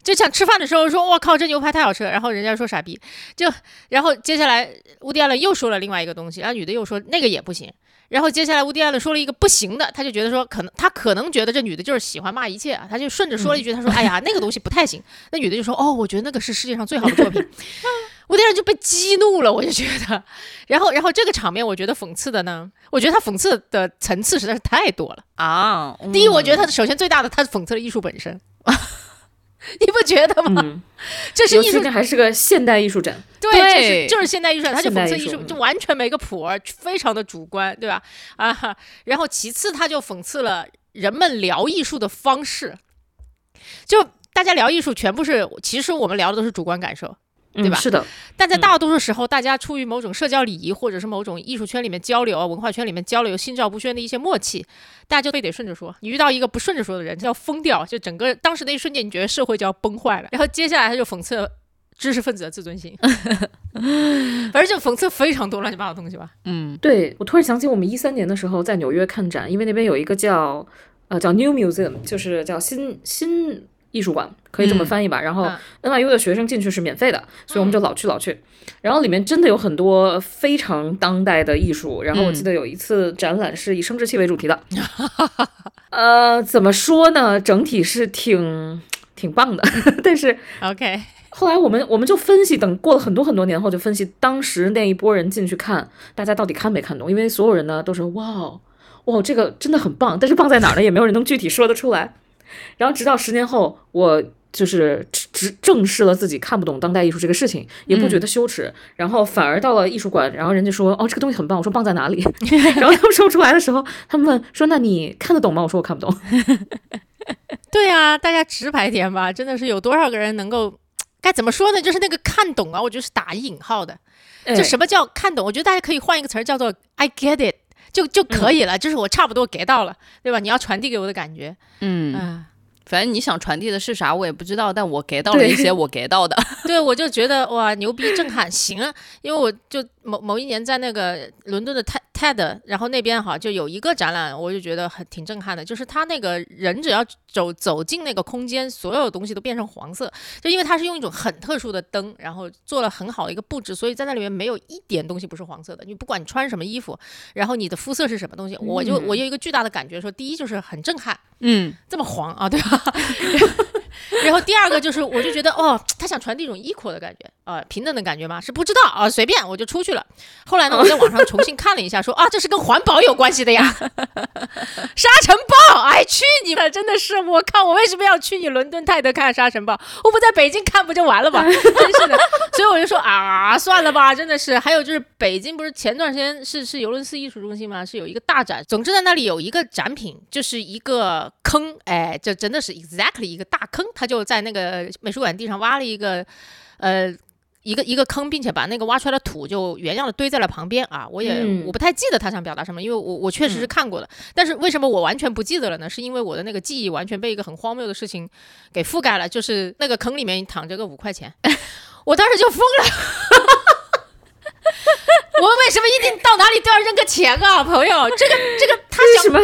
就像吃饭的时候说：“我靠，这牛排太好吃了。”然后人家说傻逼，就然后接下来乌迪亚伦又说了另外一个东西，然后女的又说那个也不行。然后接下来乌迪亚伦说了一个不行的，他就觉得说可能他可能觉得这女的就是喜欢骂一切啊，他就顺着说了一句，他说：“哎呀，那个东西不太行。”那女的就说：“哦，我觉得那个是世界上最好的作品。”乌迪亚伦就被激怒了，我就觉得，然后然后这个场面我觉得讽刺的呢，我觉得他讽刺的层次实在是太多了。啊，第一，我觉得他首先最大的，他讽刺了艺术本身，你不觉得吗？嗯，这是艺术展还是个现代艺术展，对，对就是就是现代艺术展，他就讽刺艺术，就完全没个谱儿，非常的主观，对吧？啊，然后其次他就讽刺了人们聊艺术的方式，就大家聊艺术全部是，其实我们聊的都是主观感受，对吧嗯是的，但在大多数时候，大家出于某种社交礼仪，或者是某种艺术圈里面交流啊、文化圈里面交流、心照不宣的一些默契，大家就非得顺着说。你遇到一个不顺着说的人，就要疯掉，就整个当时那一瞬间，你觉得社会就要崩坏了。然后接下来他就讽刺知识分子的自尊心，反正就讽刺非常多乱七八糟的东西吧。嗯对我突然想起我们一三年的时候在纽约看展，因为那边有一个叫呃叫 New Museum，就是叫新新艺术馆，可以这么嗯翻译吧。然后嗯 NYU 的学生进去是免费的，所以我们就老去老去。然后里面真的有很多非常当代的艺术。然后我记得有一次展览是以生殖器为主题的，呃，怎么说呢？整体是挺挺棒的，但是 OK，后来我们我们就分析，等过了很多很多年后，就分析当时那一波人进去看，大家到底看没看懂？因为所有人呢都说哇哦哇，这个真的很棒，但是棒在哪儿呢？也没有人能具体说得出来。然后直到十年后，我就是直直正视了自己看不懂当代艺术这个事情，也不觉得羞耻，然后反而到了艺术馆，然后人家说哦这个东西很棒，我说棒在哪里？然后他们说不出来的时候，他们问说那你看得懂吗？我说我看不懂。对啊，大家直白点吧，真的是有多少个人能够。该怎么说呢？就是那个看懂啊，我觉得是打引号的。哎就什么叫看懂？我觉得大家可以换一个词儿，叫做 I get it，就就可以了。就是我差不多 get 到了，对吧？你要传递给我的感觉，嗯，啊，反正你想传递的是啥，我也不知道，但我 get 到了一些我 get 到的。对，我就觉得哇，牛逼，震撼，行啊！因为我就某某一年在那个伦敦的 TED TED，然后那边哈就有一个展览，我就觉得很挺震撼的，就是他那个人只要走走进那个空间，所有东西都变成黄色，就因为他是用一种很特殊的灯，然后做了很好的一个布置，所以在那里面没有一点东西不是黄色的。你不管你穿什么衣服，然后你的肤色是什么东西，我就我有一个巨大的感觉说，第一就是很震撼，嗯这么黄啊，对吧？然后第二个就是，我就觉得哦，他想传递一种 equal 的感觉啊、平等的感觉吗？是不知道啊，随便我就出去了。后来呢，我在网上重新看了一下，说啊，这是跟环保有关系的呀。沙尘暴，哎，去你们！真的是，我靠，我为什么要去你伦敦泰德看沙尘暴？我不在北京看不就完了吗？真是的，所以我就说啊，算了吧，真的是。还有就是北京不是前段时间是是尤伦斯艺术中心吗？是有一个大展，总之在那里有一个展品，就是一个坑，哎，这真的是 exactly 一个大坑，他就在那个美术馆地上挖了一个，呃。一个一个坑，并且把那个挖出来的土就原样的堆在了旁边啊！我也、嗯我不太记得他想表达什么，因为我我确实是看过的，但是为什么我完全不记得了呢？是因为我的那个记忆完全被一个很荒谬的事情给覆盖了，就是那个坑里面躺着个五块钱，我当时就疯了。我们为什么一定到哪里都要扔个钱啊，朋友？这个这个他想什么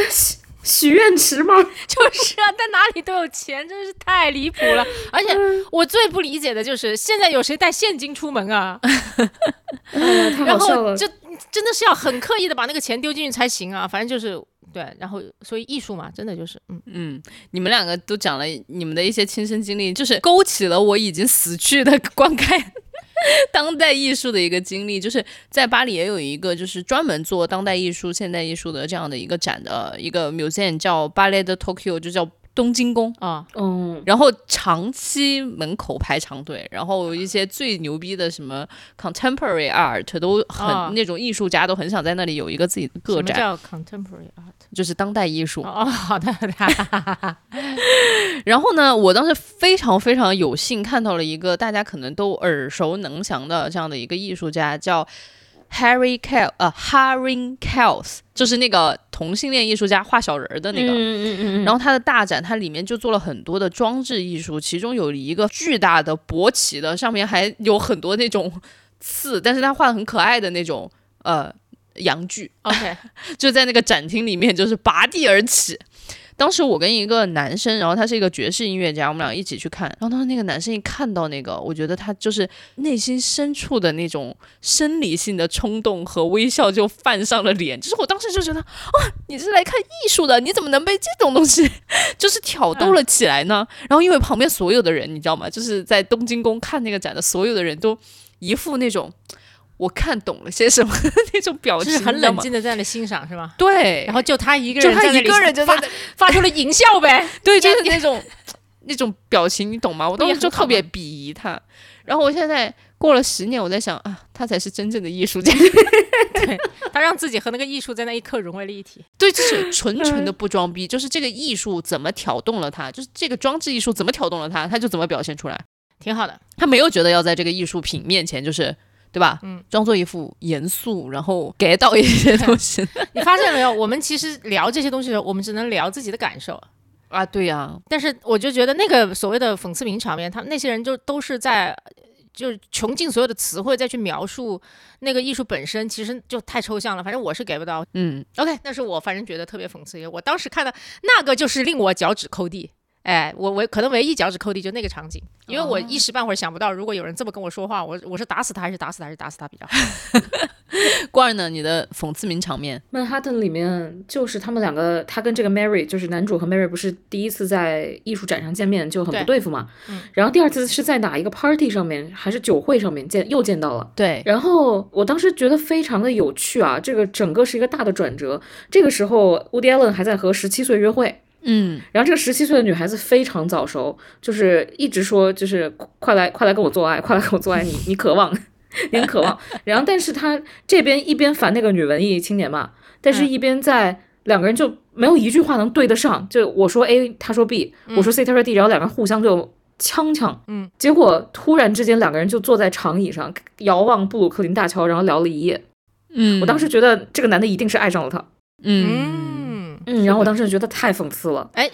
许许愿池吗？就是啊，在哪里都有钱，真是太离谱了。而且我最不理解的就是，现在有谁带现金出门啊？然。后就真的是要很刻意的把那个钱丢进去才行啊。反正就是对，然后所以艺术嘛，真的就是嗯，嗯，你们两个都讲了你们的一些亲身经历，就是勾起了我已经死去的观看 当代艺术的一个经历，就是在巴黎也有一个就是专门做当代艺术、现代艺术的这样的一个展的一个 museum，叫 Ballet de Tokyo，就叫东京宫。啊，嗯，然后长期门口排长队，然后一些最牛逼的什么 contemporary art 都很、啊那种艺术家都很想在那里有一个自己的个展，么叫 contemporary art？就是当代艺术。哦，哦好的，好的，然后呢，我当时非常非常有幸看到了一个大家可能都耳熟能详的这样的一个艺术家，叫 Harry Kell，呃 Harry Kels，就是那个同性恋艺术家画小人儿的那个。嗯嗯嗯嗯，然后他的大展，它里面就做了很多的装置艺术，其中有一个巨大的勃起的，上面还有很多那种刺，但是他画的很可爱的那种呃阳具，OK，就在那个展厅里面就是拔地而起。当时我跟一个男生，然后他是一个爵士音乐家，我们俩一起去看。然后当时那个男生一看到那个，我觉得他就是内心深处的那种生理性的冲动和微笑就泛上了脸。就是我当时就觉得，哇，你是来看艺术的，你怎么能被这种东西就是挑逗了起来呢？然后因为旁边所有的人，你知道吗？就是在东京宫看那个展的所有的人都一副那种我看懂了些什么 那种表情，就是很冷静的在那欣赏是吗？对，然后就他一个人就他一个人就在发那发出了淫笑呗。对，就是那种 那种表情，你懂吗？我当时就特别鄙夷他。然后我现在过了十年，我在想啊，他才是真正的艺术家。对他让自己和那个艺术在那一刻融为了一体。对，就是纯纯的不装逼，就是这个艺术怎么挑动了他，就是这个装置艺术怎么挑动了他，他就怎么表现出来。挺好的，他没有觉得要在这个艺术品面前，就是对吧？嗯，装作一副严肃，然后 get 到一些东西 你发现没有？我们其实聊这些东西的时候，我们只能聊自己的感受。啊。对呀、但是我就觉得那个所谓的讽刺名场面，他们那些人就都是在。就是穷尽所有的词汇再去描述那个艺术本身，其实就太抽象了。反正我是给不到。嗯，OK，但是我反正觉得特别讽刺。我当时看到那个，就是令我脚趾抠地。哎，我我可能唯一脚趾抠地就那个场景，因为我一时半会儿想不到，如果有人这么跟我说话，我我是打死他还是打死他还是打死他比较好。罐儿呢？你的讽刺名场面？曼哈顿里面就是他们两个，他跟这个 Mary，就是男主和 Mary 不是第一次在艺术展上见面就很不对付嘛，嗯然后第二次是在哪一个 party 上面还是酒会上面见又见到了。对，然后我当时觉得非常的有趣啊，这个整个是一个大的转折。这个时候，Woody Allen 还在和十七岁约会，嗯。然后这个十七岁的女孩子非常早熟，就是一直说就是快来快来跟我做爱，快来跟我做爱，你你渴望，你很渴望。然后但是他这边一边烦那个女文艺青年嘛，但是一边在两个人就没有一句话能对得上，就我说 A，他说 B，我说 C，他说 D，然后两个人互相就。呛呛，嗯，结果突然之间两个人就坐在长椅上遥望布鲁克林大桥，然后聊了一夜。嗯，我当时觉得这个男的一定是爱上了她，嗯。嗯嗯，然后我当时就觉得太讽刺了。哎，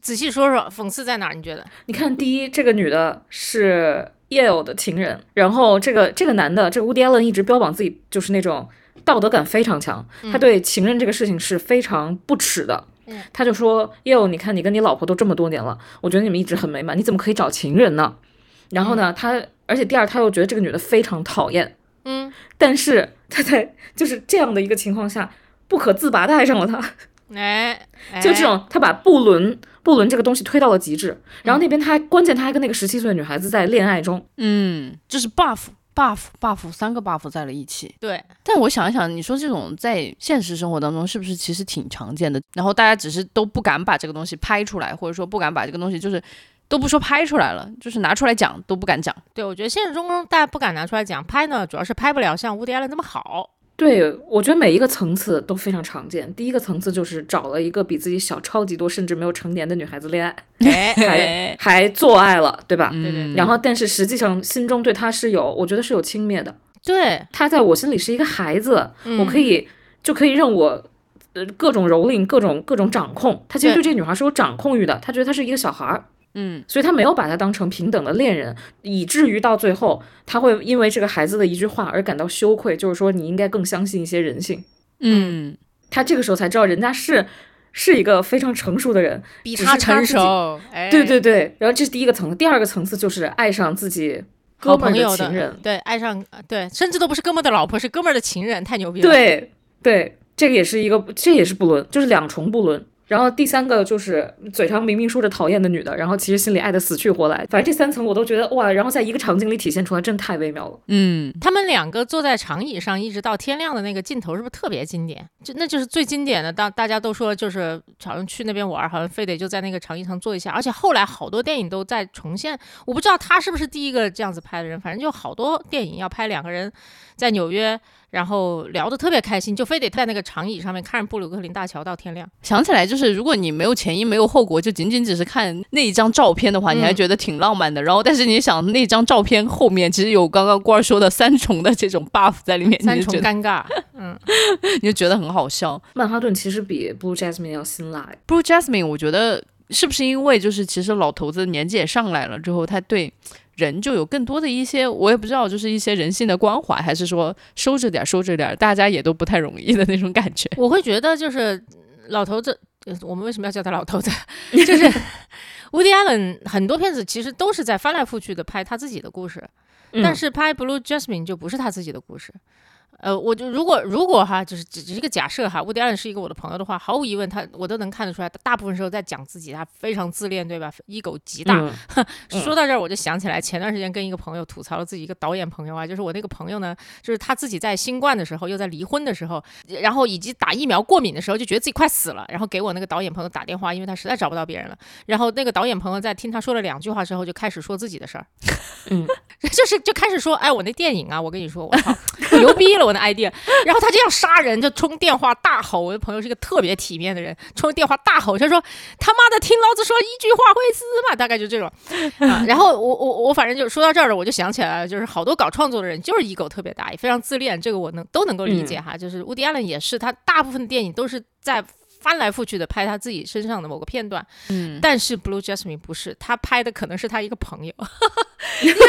仔细说说，讽刺在哪儿？你觉得？你看，第一，这个女的是 Yale 的情人，然后这个这个男的，这个 Woody Allen 一直标榜自己就是那种道德感非常强，他对情人这个事情是非常不耻的。嗯他就说：“Yale，你看你跟你老婆都这么多年了，我觉得你们一直很美满，你怎么可以找情人呢？”然后呢，他而且第二，他又觉得这个女的非常讨厌，嗯，但是他在就是这样的一个情况下，不可自拔的爱上了她。哎，就这种，他把布伦布伦这个东西推到了极致，然嗯后那边他还关键他还跟那个十七岁的女孩子在恋爱中，嗯，就是 buff buff buff 三个 buff 在了一起。对，但我想一想，你说这种在现实生活当中是不是其实挺常见的？然后大家只是都不敢把这个东西拍出来，或者说不敢把这个东西就是都不说拍出来了，就是拿出来讲都不敢讲。对，我觉得现实中大家不敢拿出来讲拍呢，主要是拍不了像乌迪艾伦那么好。对我觉得每一个层次都非常常见。第一个层次就是找了一个比自己小超级多，甚至没有成年的女孩子恋爱，哎，还还做爱了，对吧？对对然后，但是实际上心中对他是有，我觉得是有轻蔑的。对，他在我心里是一个孩子，嗯我可以就可以让我呃各种蹂躏、各种各种掌控。他其实对对这个女孩是有掌控欲的，他觉得她是一个小孩儿。嗯所以他没有把他当成平等的恋人，以至于到最后他会因为这个孩子的一句话而感到羞愧，就是说你应该更相信一些人性。嗯他这个时候才知道人家是是一个非常成熟的人，比他成熟。哎，对对对。然后这是第一个层次，第二个层次就是爱上自己哥好们儿朋友情人，对，爱上对，甚至都不是哥们儿的老婆，是哥们儿的情人，太牛逼了。，对对，这个也是一个，这也是不伦，就是两重不伦。然后第三个就是嘴上明明说着讨厌的女的，然后其实心里爱的死去活来。反正这三层我都觉得哇，然后在一个场景里体现出来，真的太微妙了。嗯，他们两个坐在长椅上一直到天亮的那个镜头，是不是特别经典？就那就是最经典的，当大家都说就是好像去那边玩，好像非得就在那个长椅上坐一下。而且后来好多电影都在重现，我不知道他是不是第一个这样子拍的人，反正就好多电影要拍两个人在纽约。然后聊得特别开心，就非得在那个长椅上面看布鲁克林大桥到天亮。想起来就是，如果你没有前因没有后果，就仅仅只是看那一张照片的话，你还觉得挺浪漫的。然后，但是你想那张照片后面其实有刚刚官儿说的三重的这种 buff 在里面，三重尴尬，嗯，你就觉得很好笑。曼哈顿其实比 Blue Jasmine 要辛辣。Blue Jasmine 我觉得是不是因为就是其实老头子年纪也上来了之后，他对。人就有更多的一些，我也不知道，就是一些人性的关怀，还是说收着点，收着点，大家也都不太容易的那种感觉。我会觉得，就是老头子，我们为什么要叫他老头子？就是 Woody Allen 很多片子其实都是在翻来覆去的拍他自己的故事，但是拍 Blue Jasmine 就不是他自己的故事。呃，我就如果如果哈，就是只是一个假设哈，乌迪安是一个我的朋友的话，毫无疑问，他我都能看得出来，大部分时候在讲自己，他非常自恋，对吧？ego 极大。说到这儿，我就想起来，前段时间跟一个朋友吐槽了自己一个导演朋友啊，就是我那个朋友呢，就是他自己在新冠的时候，又在离婚的时候，然后以及打疫苗过敏的时候，就觉得自己快死了，然后给我那个导演朋友打电话，因为他实在找不到别人了。然后那个导演朋友在听他说了两句话之后，就开始说自己的事儿，嗯，就是就开始说，哎，我那电影啊，我跟你说，我操，牛逼了。我的 idea，然后他就要杀人，就冲电话大吼。我的朋友是个特别体面的人，冲电话大吼，他说：“他妈的，听老子说一句话会死嘛？”大概就这种。然后我我我反正就说到这儿了，我就想起来了，就是好多搞创作的人就是 ego 特别大，也非常自恋，这个我能都能够理解哈。就是乌迪·安伦也是，他大部分电影都是在。翻来覆去的拍他自己身上的某个片段，嗯，但是 Blue Jasmine 不是，他拍的可能是他一个朋友，因为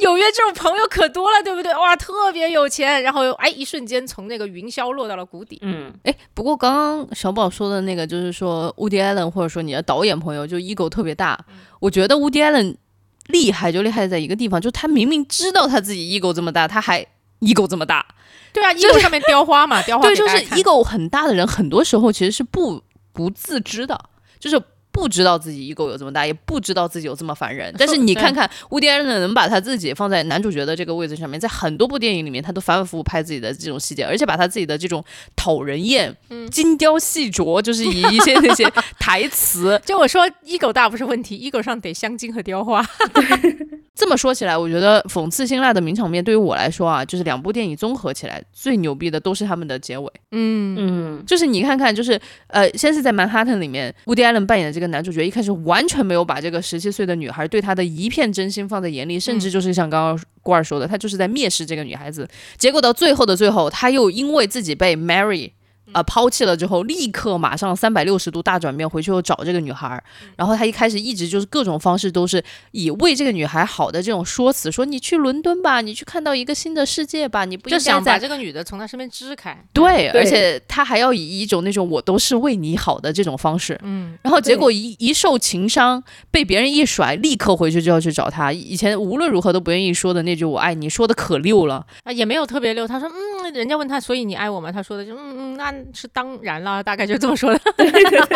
纽约这种朋友可多了，对不对？哇，特别有钱，然后哎，一瞬间从那个云霄落到了谷底，嗯，哎，不过刚刚小宝说的那个，就是说 Woody Allen 或者说你的导演朋友就 ego 特别大，我觉得 Woody Allen 厉害就厉害在一个地方，就他明明知道他自己 ego 这么大，他还 ego 这么大。对啊，ego 上面雕花嘛，雕花。对，就是 ego 很大的人，很多时候其实是不不自知的，就是不知道自己 ego 有这么大，也不知道自己有这么烦人。但是你看看乌迪安能把他自己放在男主角的这个位置上面，在很多部电影里面，他都反反复复拍自己的这种细节，而且把他自己的这种讨人厌、精雕细琢，就是以一些那些台词。就我说 ego 大不是问题，ego 上得镶金和雕花。这么说起来，我觉得讽刺辛辣的名场面对于我来说啊，就是两部电影综合起来最牛逼的都是他们的结尾。嗯嗯，就是你看看，就是呃，先是在曼哈顿里面，乌迪·艾伦扮演的这个男主角一开始完全没有把这个十七岁的女孩对他的一片真心放在眼里，甚至就是像刚刚郭二说的，他就是在蔑视这个女孩子。结果到最后的最后，他又因为自己被 Mary。啊！抛弃了之后，立刻马上三百六十度大转变，回去又找这个女孩。然后他一开始一直就是各种方式都是以为这个女孩好的这种说辞，说你去伦敦吧，你去看到一个新的世界吧，你不就想把这个女的从他身边支开？对，而且他还要以一种那种我都是为你好的这种方式。嗯，然后结果一一受情伤，被别人一甩，立刻回去就要去找他。以前无论如何都不愿意说的那句我爱你，说的可溜了啊，也没有特别溜。他说嗯，人家问他，所以你爱我吗？他说的就嗯嗯那。是当然了，大概就这么说的。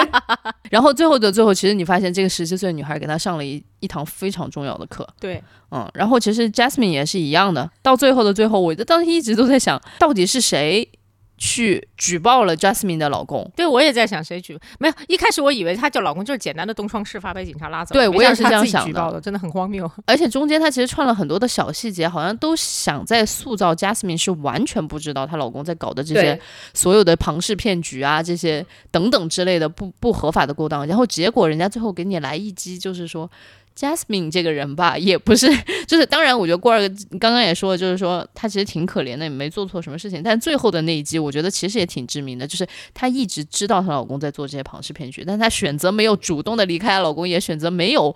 然后最后的最后，其实你发现这个十七岁的女孩给他上了一一堂非常重要的课。对，嗯，然后其实 Jasmine 也是一样的。到最后的最后，我当时一直都在想，到底是谁？去举报了 Jasmine 的老公，对我也在想谁举没有？一开始我以为她叫老公就是简单的东窗事发被警察拉走，对我也是这样想的，真的很荒谬。而且中间她其实串了很多的小细节，好像都想在塑造 Jasmine 是完全不知道她老公在搞的这些所有的庞氏骗局啊，这些等等之类的不不合法的勾当。然后结果人家最后给你来一击，就是说。Jasmine 这个人吧，也不是，就是当然，我觉得郭二刚刚也说了，就是说他其实挺可怜的，也没做错什么事情。但最后的那一集，我觉得其实也挺致命的，就是她一直知道她老公在做这些庞氏骗局，但她选择没有主动的离开老公，也选择没有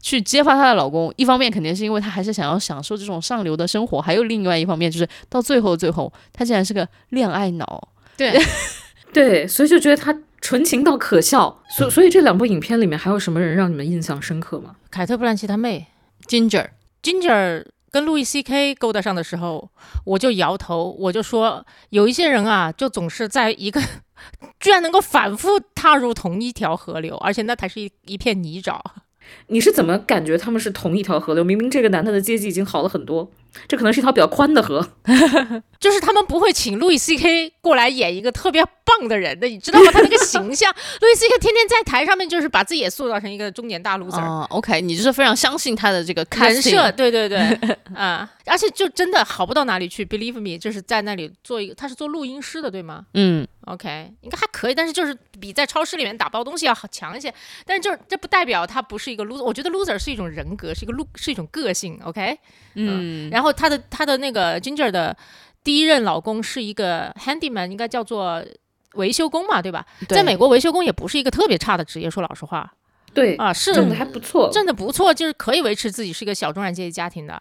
去揭发她的老公。一方面肯定是因为她还是想要享受这种上流的生活，还有另外一方面就是到最后最后，她竟然是个恋爱脑。对，对，所以就觉得她。纯情到可笑，所所以这两部影片里面还有什么人让你们印象深刻吗？凯特·布兰奇她妹，Ginger，Ginger 跟路易 C K 勾搭上的时候，我就摇头，我就说有一些人啊，就总是在一个 居然能够反复踏入同一条河流，而且那才是一一片泥沼。你是怎么感觉他们是同一条河流？明明这个男的的阶级已经好了很多，这可能是一条比较宽的河。就是他们不会请路易 C K 过来演一个特别棒的人的，你知道吗？他那个形象，路易 C K 天天在台上面就是把自己也塑造成一个中年大 loser。哦，OK，你就是非常相信他的这个人设，对对对，啊，而且就真的好不到哪里去，Believe me，就是在那里做一个，他是做录音师的，对吗嗯，？OK，应该还可以，但是就是比在超市里面打包东西要好强一些。但是就是这不代表他不是一个 loser，我觉得 loser 是一种人格，是一个路是一种个性，OK。嗯，然后他的他的那个 Ginger 的第一任老公是一个 handyman，应该叫做维修工嘛，对吧？对在美国，维修工也不是一个特别差的职业，说老实话对，啊，是挣的还不错。挣的不错，就是可以维持自己是一个小中产阶级家庭的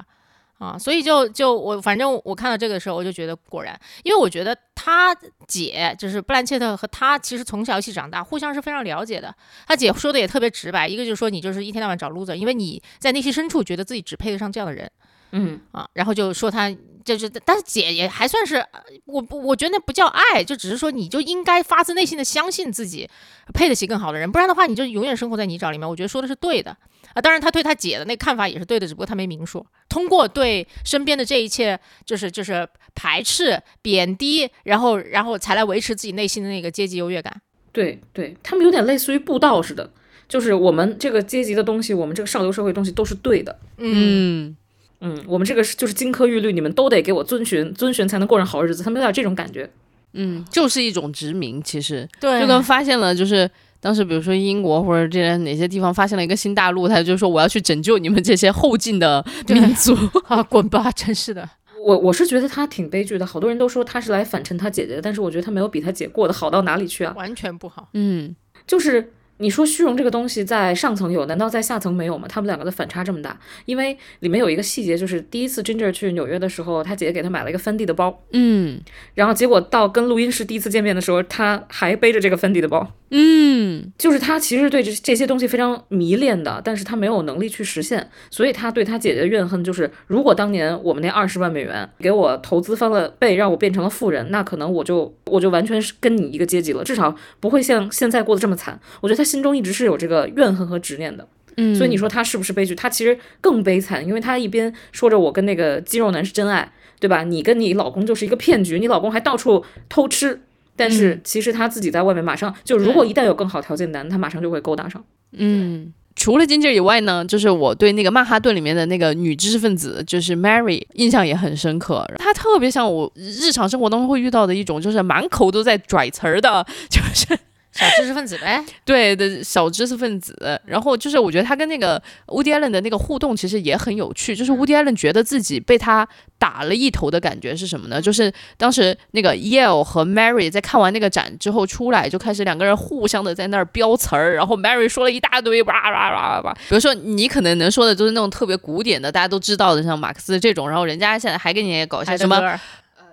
啊，所以就就我反正我看到这个时候，我就觉得果然，因为我觉得他姐就是布兰切特和他其实从小一起长大，互相是非常了解的。他姐说的也特别直白，一个就是说你就是一天到晚找 loser，因为你在内心深处觉得自己只配得上这样的人。嗯，啊，然后就说他就是，但是姐也还算是呃我不我觉得那不叫爱，就只是说你就应该发自内心的相信自己配得起更好的人，不然的话你就永远生活在泥沼里面。我觉得说的是对的啊，当然他对他姐的那看法也是对的，只不过他没明说。通过对身边的这一切就是就是排斥、贬低，然后然后才来维持自己内心的那个阶级优越感。对对，他们有点类似于布道似的，就是我们这个阶级的东西，我们这个上流社会的东西都是对的。嗯，嗯，嗯，我们这个是就是金科玉律，你们都得给我遵循，遵循才能过上好日子。他们有点这种感觉。嗯，就是一种殖民，其实对，就跟发现了，就是当时比如说英国或者这些哪些地方发现了一个新大陆，他就说我要去拯救你们这些后进的民族。啊，滚吧，真是的。我我是觉得他挺悲剧的，好多人都说他是来反衬他姐姐的，但是我觉得他没有比他姐过得好到哪里去啊。完全不好。嗯，就是你说虚荣这个东西在上层有，难道在下层没有吗？他们两个的反差这么大，因为里面有一个细节，就是第一次 Ginger 去纽约的时候，他姐姐给他买了一个 Fendi 的包，嗯。然后结果到跟录音室第一次见面的时候，他还背着这个 Fendi 的包，嗯。就是他其实对这这些东西非常迷恋的，但是他没有能力去实现，所以他对他姐姐的怨恨就是，如果当年我们那二十万美元给我投资翻了倍，让我变成了富人，那可能我就我就完全是跟你一个阶级了，至少不会像现在过得这么惨。我觉得他心中一直是有这个怨恨和执念的。嗯，所以你说他是不是悲剧？他其实更悲惨，因为他一边说着我跟那个肌肉男是真爱，对吧？你跟你老公就是一个骗局，你老公还到处偷吃，但是其实他自己在外面马上就，如果一旦有更好条件的男，他马上就会勾搭上。嗯。除了 Ginger 以外呢，就是我对那个曼哈顿里面的那个女知识分子，就是 Mary，印象也很深刻。她特别像我日常生活当中会遇到的一种，就是满口都在拽词儿的，就是小知识分子呗，对的小知识分子，然后就是我觉得他跟那个 Woody Allen 的那个互动其实也很有趣，就是 Woody Allen 觉得自己被他打了一头的感觉是什么呢？就是当时那个 Yale 和 Mary 在看完那个展之后出来，就开始两个人互相的在那儿飙词儿，然后 Mary 说了一大堆哇哇哇哇，比如说你可能能说的就是那种特别古典的，大家都知道的，像马克思这种，然后人家现在还给你搞些什么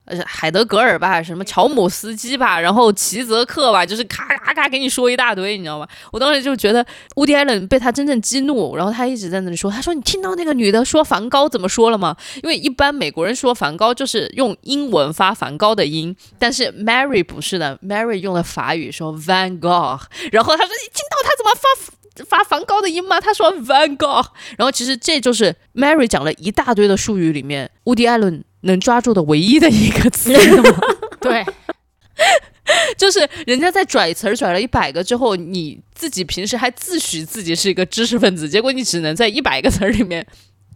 呃，海德格尔吧，什么乔姆斯基吧，然后齐泽克吧，就是咔咔咔给你说一大堆，你知道吗？我当时就觉得乌迪艾伦被他真正激怒，然后他一直在那里说，他说你听到那个女的说梵高怎么说了吗？因为一般美国人说梵高就是用英文发梵高的音，但是 Mary 不是的，Mary 用了法语说 Van Gogh，然后他说你听到他怎么发？发梵高的音吗？他说 Van Gogh，然后其实这就是 Mary 讲了一大堆的术语里面，乌迪艾伦能抓住的唯一的一个词，你知道吗？对，就是人家在拽词儿拽了一百个之后，你自己平时还自诩自己是一个知识分子，结果你只能在一百个词儿里面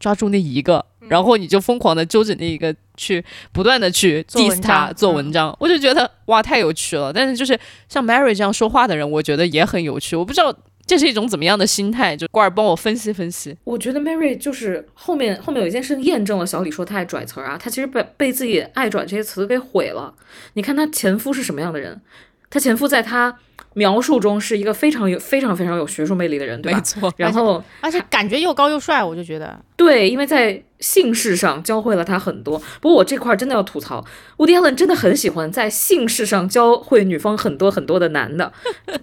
抓住那一个，然后你就疯狂的揪着那一个去不断的去做 diss 文他章做文章，我就觉得哇太有趣了。但是就是像 Mary 这样说话的人，我觉得也很有趣。我不知道这是一种怎么样的心态，就瓜儿帮我分析分析。我觉得 Mary 就是后面后面有一件事情验证了小李说他爱拽词儿啊，他其实被被自己爱拽这些词给毁了。你看她前夫是什么样的人？她前夫在她描述中是一个非常有非常非常有学术魅力的人，对吧？错，然后而且感觉又高又帅，我就觉得对，因为在姓氏上教会了他很多。不过我这块儿真的要吐槽，伍迪·艾伦真的很喜欢在姓氏上教会女方很多很多的男的。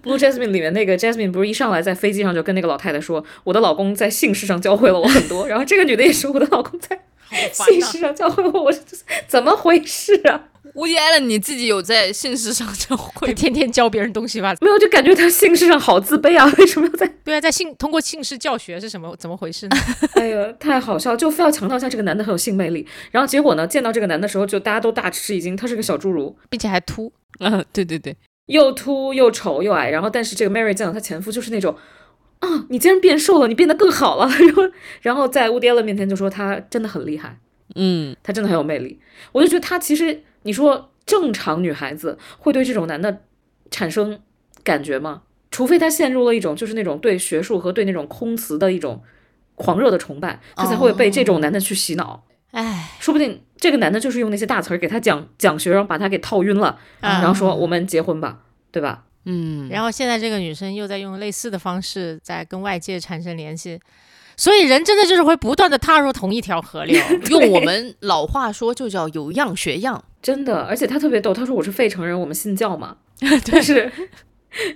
Blue Jasmine 里面那个 Jasmine 不是一上来在飞机上就跟那个老太太说，我的老公在姓氏上教会了我很多，然后这个女的也说我的老公在姓氏上教会我，我怎么回事啊？乌迪艾伦，你自己有在姓氏上教会？天天教别人东西吧？没有，就感觉他姓氏上好自卑啊！为什么要在？对啊，在姓通过姓氏教学是什么？怎么回事呢？哎呀，太好笑，就非要强调一下这个男的很有性魅力。然后结果呢，见到这个男的时候，就大家都大吃一惊，他是个小侏儒，并且还秃。嗯，对对对，又秃又丑又矮。然后但是这个 Mary 见到他前夫就是那种。啊！你竟然变瘦了，你变得更好了。然后，然后在乌迪勒面前就说他真的很厉害，嗯，他真的很有魅力。我就觉得他其实，你说正常女孩子会对这种男的产生感觉吗？除非他陷入了一种就是那种对学术和对那种空词的一种狂热的崇拜，他才会被这种男的去洗脑。哎，说不定这个男的就是用那些大词儿给他讲讲学，然后把他给套晕了，然后说我们结婚吧，对吧？嗯，然后现在这个女生又在用类似的方式在跟外界产生联系，所以人真的就是会不断的踏入同一条河流。用我们老话说，就叫有样学样。真的，而且他特别逗，他说我是费城人，我们信教嘛，但是。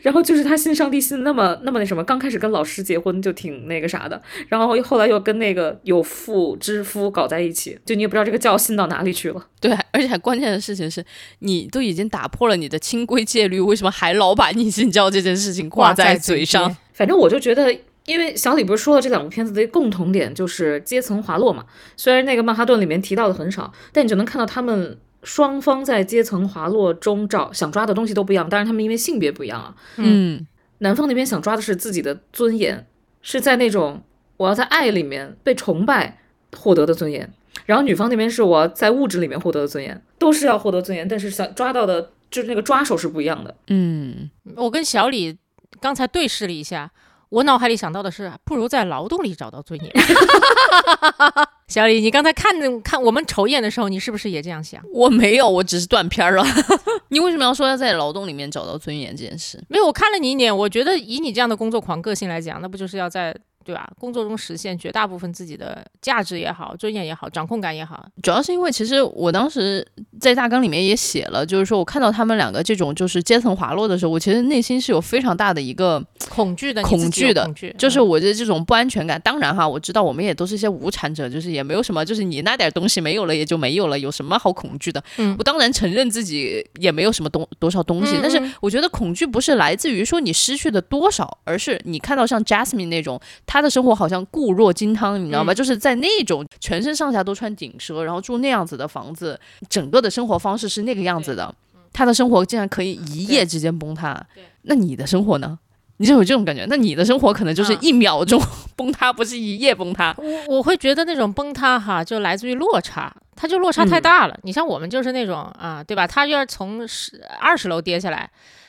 然后就是他信上帝信那么那么那什么，刚开始跟老师结婚就挺那个啥的，然后后来又跟那个有妇之夫搞在一起，就你也不知道这个教信到哪里去了。对，而且关键的事情是你都已经打破了你的清规戒律，为什么还老把逆信教这件事情挂在嘴上？反正我就觉得，因为小李不是说了这两部片子的共同点就是阶层滑落嘛，虽然那个曼哈顿里面提到的很少，但你就能看到他们。双方在阶层滑落中找想抓的东西都不一样，当然他们因为性别不一样啊。嗯，男方那边想抓的是自己的尊严，是在那种我要在爱里面被崇拜获得的尊严，然后女方那边是我在物质里面获得的尊严，都是要获得尊严，但是想抓到的就是那个抓手是不一样的。嗯，我跟小李刚才对视了一下。我脑海里想到的是，不如在劳动里找到尊严。小李，你刚才看看我们瞅一眼的时候，你是不是也这样想？我没有，我只是断片了。你为什么要说要在劳动里面找到尊严这件事？没有，我看了你一眼，我觉得以你这样的工作狂个性来讲，那不就是要在。对吧？工作中实现绝大部分自己的价值也好，尊严也好，掌控感也好，主要是因为其实我当时在大纲里面也写了，就是说我看到他们两个这种就是阶层滑落的时候，我其实内心是有非常大的一个 恐惧的，恐惧的，恐惧，就是我觉得这种不安全感。当然哈，我知道我们也都是一些无产者，就是也没有什么，就是你那点东西没有了也就没有了，有什么好恐惧的？嗯，我当然承认自己也没有什么东多少东西，但是我觉得恐惧不是来自于说你失去的多少，而是你看到像 Jasmine 那种，他的生活好像。固若金汤，你知道吗？就是在那种全身上下都穿顶奢，然后住那样子的房子，整个的生活方式是那个样子的。他的生活竟然可以一夜之间崩塌，那你的生活呢？你就有这种感觉？那你的生活可能就是一秒钟崩塌，不是一夜崩塌。我我会觉得那种崩塌哈，就来自于落差，它就落差太大了。你像我们就是那种啊，对吧？他要是从十二十楼跌下来，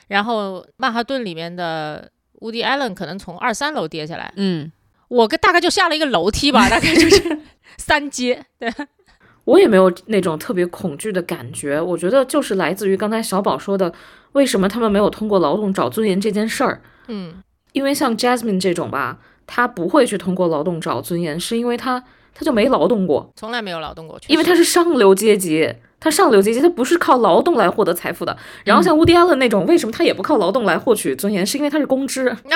然后曼哈顿里面的乌迪艾伦可能从二三楼跌下来，嗯。我跟大概就下了一个楼梯吧，大概就是三阶。对，我也没有那种特别恐惧的感觉。我觉得就是来自于刚才小宝说的，为什么他们没有通过劳动找尊严这件事儿。嗯，因为像 Jasmine 这种吧，他不会去通过劳动找尊严，是因为他他就没劳动过，从来没有劳动过。因为他是上流阶级，他上流阶级他不是靠劳动来获得财富的。然后像乌迪安的那种，为什么他也不靠劳动来获取尊严？是因为他是公知。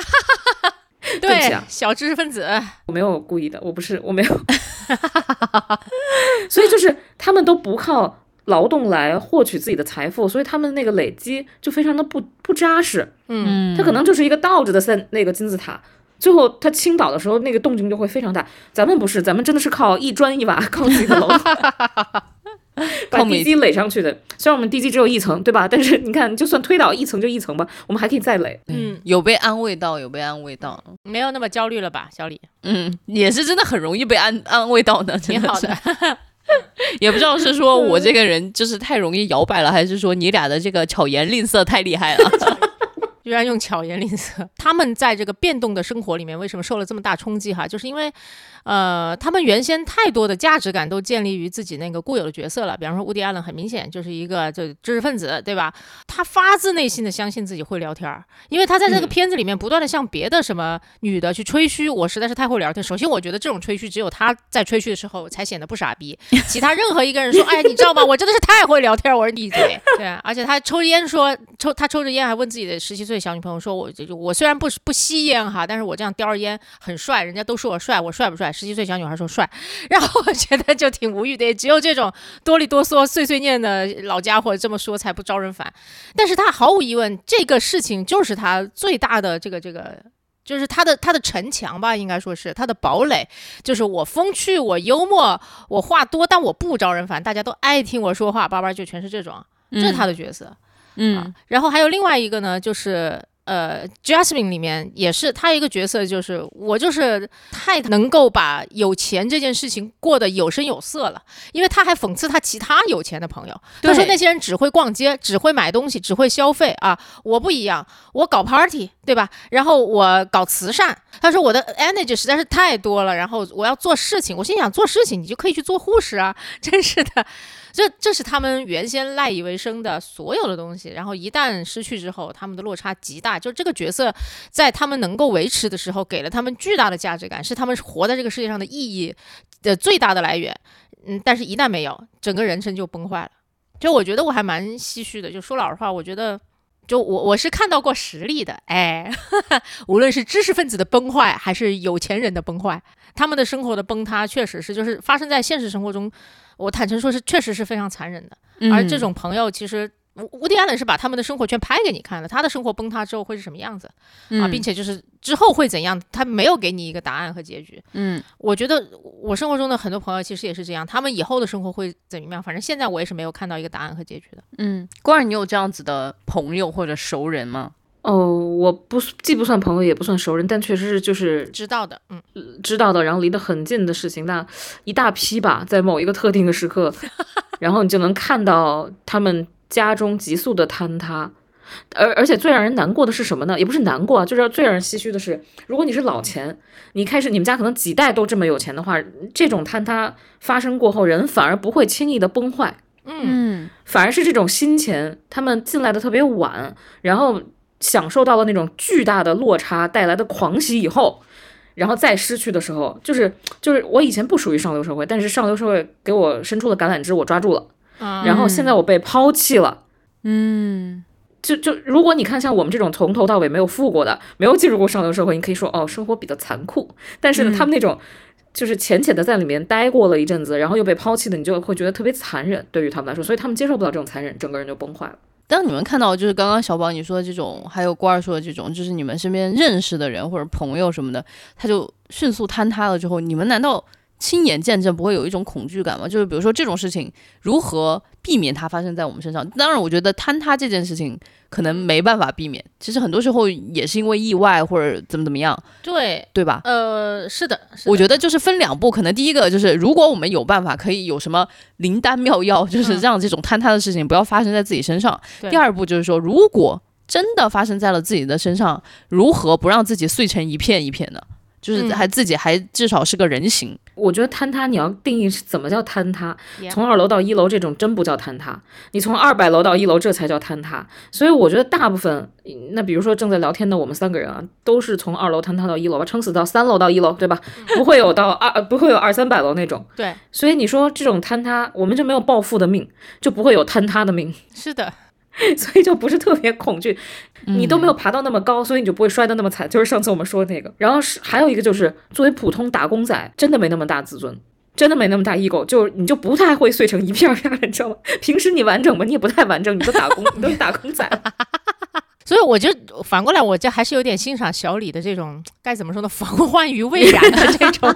对，小知识分子，我没有故意的，我不是，我没有，所以就是他们都不靠劳动来获取自己的财富，所以他们那个累积就非常的不不扎实，嗯，他可能就是一个倒着的三那个金字塔，最后他倾倒的时候，那个动静就会非常大。咱们不是，咱们真的是靠一砖一瓦，靠自己的劳动。把地基垒上去的，虽然我们地基只有一层，对吧？但是你看，就算推倒一层就一层吧，我们还可以再垒。嗯，有被安慰到，有被安慰到，没有那么焦虑了吧，小李？嗯，也是真的很容易被安安慰到的，挺好的。也不知道是说我这个人就是太容易摇摆了，还是说你俩的这个巧言令色太厉害了。居然用巧言令色，他们在这个变动的生活里面为什么受了这么大冲击？哈，就是因为，呃，他们原先太多的价值感都建立于自己那个固有的角色了。比方说，乌迪艾伦很明显就是一个就知识分子，对吧？他发自内心的相信自己会聊天儿，因为他在这个片子里面不断的向别的什么女的去吹嘘，我实在是太会聊天。首先，我觉得这种吹嘘只有他在吹嘘的时候才显得不傻逼，其他任何一个人说，哎，你知道吗？我真的是太会聊天，我是闭嘴。对，而且他抽烟说抽他抽着烟还问自己的十七岁。岁小女朋友说我，就我虽然不不吸烟哈，但是我这样叼着烟很帅，人家都说我帅，我帅不帅？十七岁小女孩说帅，然后我觉得就挺无语的，也只有这种哆里哆嗦、碎碎念的老家伙这么说才不招人烦。但是他毫无疑问，这个事情就是他最大的这个这个。就是他的他的城墙吧，应该说是他的堡垒。就是我风趣，我幽默，我话多，但我不招人烦，大家都爱听我说话，叭叭就全是这种，这是他的角色。嗯，然后还有另外一个呢，就是。呃，Jasmine 里面也是他一个角色，就是我就是太能够把有钱这件事情过得有声有色了，因为他还讽刺他其他有钱的朋友，他说那些人只会逛街，只会买东西，只会消费啊，我不一样，我搞 party，对吧？然后我搞慈善，他说我的 energy 实在是太多了，然后我要做事情，我心想做事情你就可以去做护士啊，真是的。这这是他们原先赖以为生的所有的东西，然后一旦失去之后，他们的落差极大。就这个角色，在他们能够维持的时候，给了他们巨大的价值感，是他们活在这个世界上的意义的最大的来源。嗯，但是一旦没有，整个人生就崩坏了。就我觉得我还蛮唏嘘的。就说老实话，我觉得，就我我是看到过实力的，哎，无论是知识分子的崩坏，还是有钱人的崩坏，他们的生活的崩塌，确实是就是发生在现实生活中。我坦诚说，是确实是非常残忍的。而这种朋友，其实乌迪安伦是把他们的生活全拍给你看了，他的生活崩塌之后会是什么样子啊，并且就是之后会怎样，他没有给你一个答案和结局。嗯，我觉得我生活中的很多朋友其实也是这样，他们以后的生活会怎么样？反正现在我也是没有看到一个答案和结局的。嗯，关儿，你有这样子的朋友或者熟人吗？哦，我不既不算朋友，也不算熟人，但确实是就是知道的，嗯，知道的，然后离得很近的事情，那一大批吧，在某一个特定的时刻，然后你就能看到他们家中急速的坍塌，而而且最让人难过的是什么呢？也不是难过啊，就是最让人唏嘘的是，如果你是老钱，你开始你们家可能几代都这么有钱的话，这种坍塌发生过后，人反而不会轻易的崩坏，嗯，反而是这种新钱，他们进来的特别晚，然后。享受到了那种巨大的落差带来的狂喜以后，然后再失去的时候，就是就是我以前不属于上流社会，但是上流社会给我伸出了橄榄枝，我抓住了，然后现在我被抛弃了，嗯，就就如果你看像我们这种从头到尾没有富过的，没有进入过上流社会，你可以说哦，生活比较残酷，但是呢，他们那种就是浅浅的在里面待过了一阵子，然后又被抛弃的，你就会觉得特别残忍，对于他们来说，所以他们接受不了这种残忍，整个人就崩坏了。当你们看到就是刚刚小宝你说的这种，还有郭二说的这种，就是你们身边认识的人或者朋友什么的，他就迅速坍塌了之后，你们难道？亲眼见证不会有一种恐惧感吗？就是比如说这种事情如何避免它发生在我们身上？当然，我觉得坍塌这件事情可能没办法避免。其实很多时候也是因为意外或者怎么怎么样，对对吧？呃，是的，我觉得就是分两步。可能第一个就是如果我们有办法可以有什么灵丹妙药，就是让这种坍塌的事情不要发生在自己身上。第二步就是说，如果真的发生在了自己的身上，如何不让自己碎成一片一片的？就是还自己还至少是个人形。我觉得坍塌你要定义是怎么叫坍塌？从二楼到一楼这种真不叫坍塌，你从二百楼到一楼这才叫坍塌。所以我觉得大部分，那比如说正在聊天的我们三个人啊，都是从二楼坍塌到一楼吧，撑死到三楼到一楼，对吧？不会有到二，不会有二三百楼那种。对。所以你说这种坍塌，我们就没有暴富的命，就不会有坍塌的命。是的。所以就不是特别恐惧，你都没有爬到那么高，所以你就不会摔得那么惨。就是上次我们说的那个，然后是还有一个就是作为普通打工仔，真的没那么大自尊，真的没那么大 ego，就你就不太会碎成一片片，你知道吗？平时你完整吗？你也不太完整，你都打工，你都是打工仔。所以我就反过来，我就还是有点欣赏小李的这种该怎么说呢？防患于未然的这种。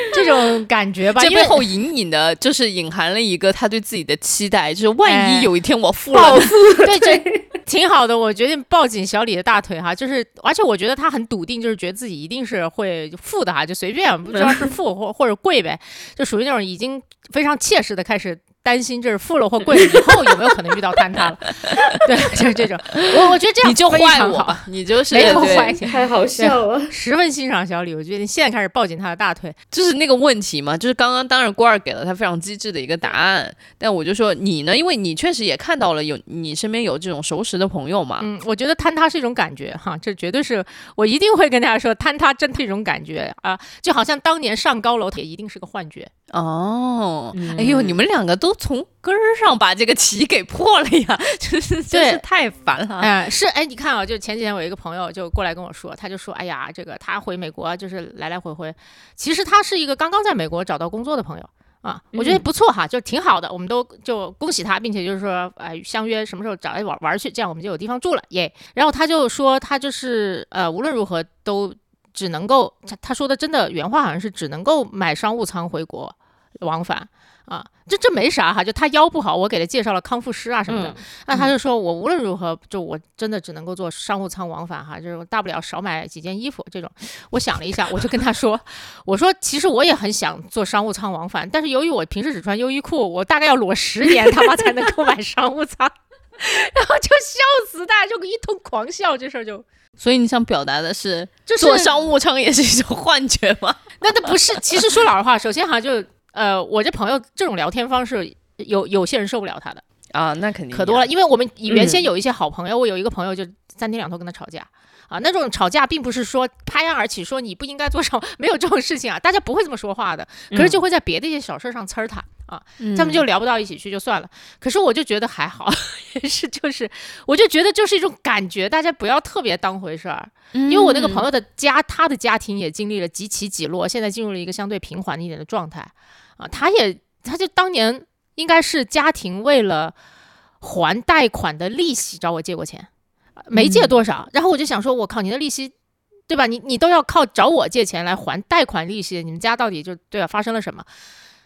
这种感觉吧，这背后隐隐的就是隐含了一个他对自己的期待，就是万一有一天我富了，对，这挺好的。我决定抱紧小李的大腿哈，就是而且我觉得他很笃定，就是觉得自己一定是会富的哈，就随便不知道是富或或者贵呗，就属于那种已经非常切实的开始。担心就是富了或贵了以后有没有可能遇到坍塌了？对，就是这种。我我觉得这样你就坏我，你就是没有坏，太好笑了。十分欣赏小李，我觉得你现在开始抱紧他的大腿。就是那个问题嘛，就是刚刚当然郭二给了他非常机智的一个答案，但我就说你呢，因为你确实也看到了有你身边有这种熟识的朋友嘛。嗯，我觉得坍塌是一种感觉哈，这绝对是我一定会跟大家说，坍塌真是一种感觉啊，就好像当年上高楼也一定是个幻觉。哦，哎呦，你们两个都。都从根儿上把这个题给破了呀，真是真是太烦了。哎、是哎，你看啊，就前几天我一个朋友就过来跟我说，他就说，哎呀，这个他回美国就是来来回回，其实他是一个刚刚在美国找到工作的朋友。啊，我觉得不错哈，就挺好的，我们都就恭喜他，并且就是说，哎，相约什么时候找来玩玩去，这样我们就有地方住了，耶。然后他就说，他就是呃，无论如何都只能够，他他说的真的原话好像是只能够买商务舱回国往返啊，这这没啥哈，就他腰不好，我给他介绍了康复师啊什么的，嗯那他就说我无论如何，就我真的只能够做商务舱往返哈，就是大不了少买几件衣服这种。我想了一下，我就跟他说，我说其实我也很想做商务舱往返，但是由于我平时只穿优衣库，我大概要裸十年他妈才能购买商务舱，然后就笑死，大家就一通狂笑，这事儿就 所以你想表达的是，就是坐商务舱也是一种幻觉吗？那那不是，其实说老实话，首先哈就呃，我这朋友这种聊天方式，有有些人受不了他的。啊，那肯定可多了，因为我们原先嗯有一些好朋友，我有一个朋友就三天两头跟他吵架。啊，那种吵架并不是说拍案而起，说你不应该做什么，没有这种事情啊，大家不会这么说话的，可是就会在别的一些小事上呲儿他啊，嗯他们就聊不到一起去就算了。可是我就觉得还好，也是就是，我就觉得就是一种感觉，大家不要特别当回事儿，因为我那个朋友的家，他的家庭也经历了几起几落，现在进入了一个相对平缓一点的状态啊。他也，他就当年应该是家庭为了还贷款的利息找我借过钱，呃没借多少。然后我就想说，我靠，你的利息，对吧？你你都要靠找我借钱来还贷款利息，你们家到底就对吧？发生了什么？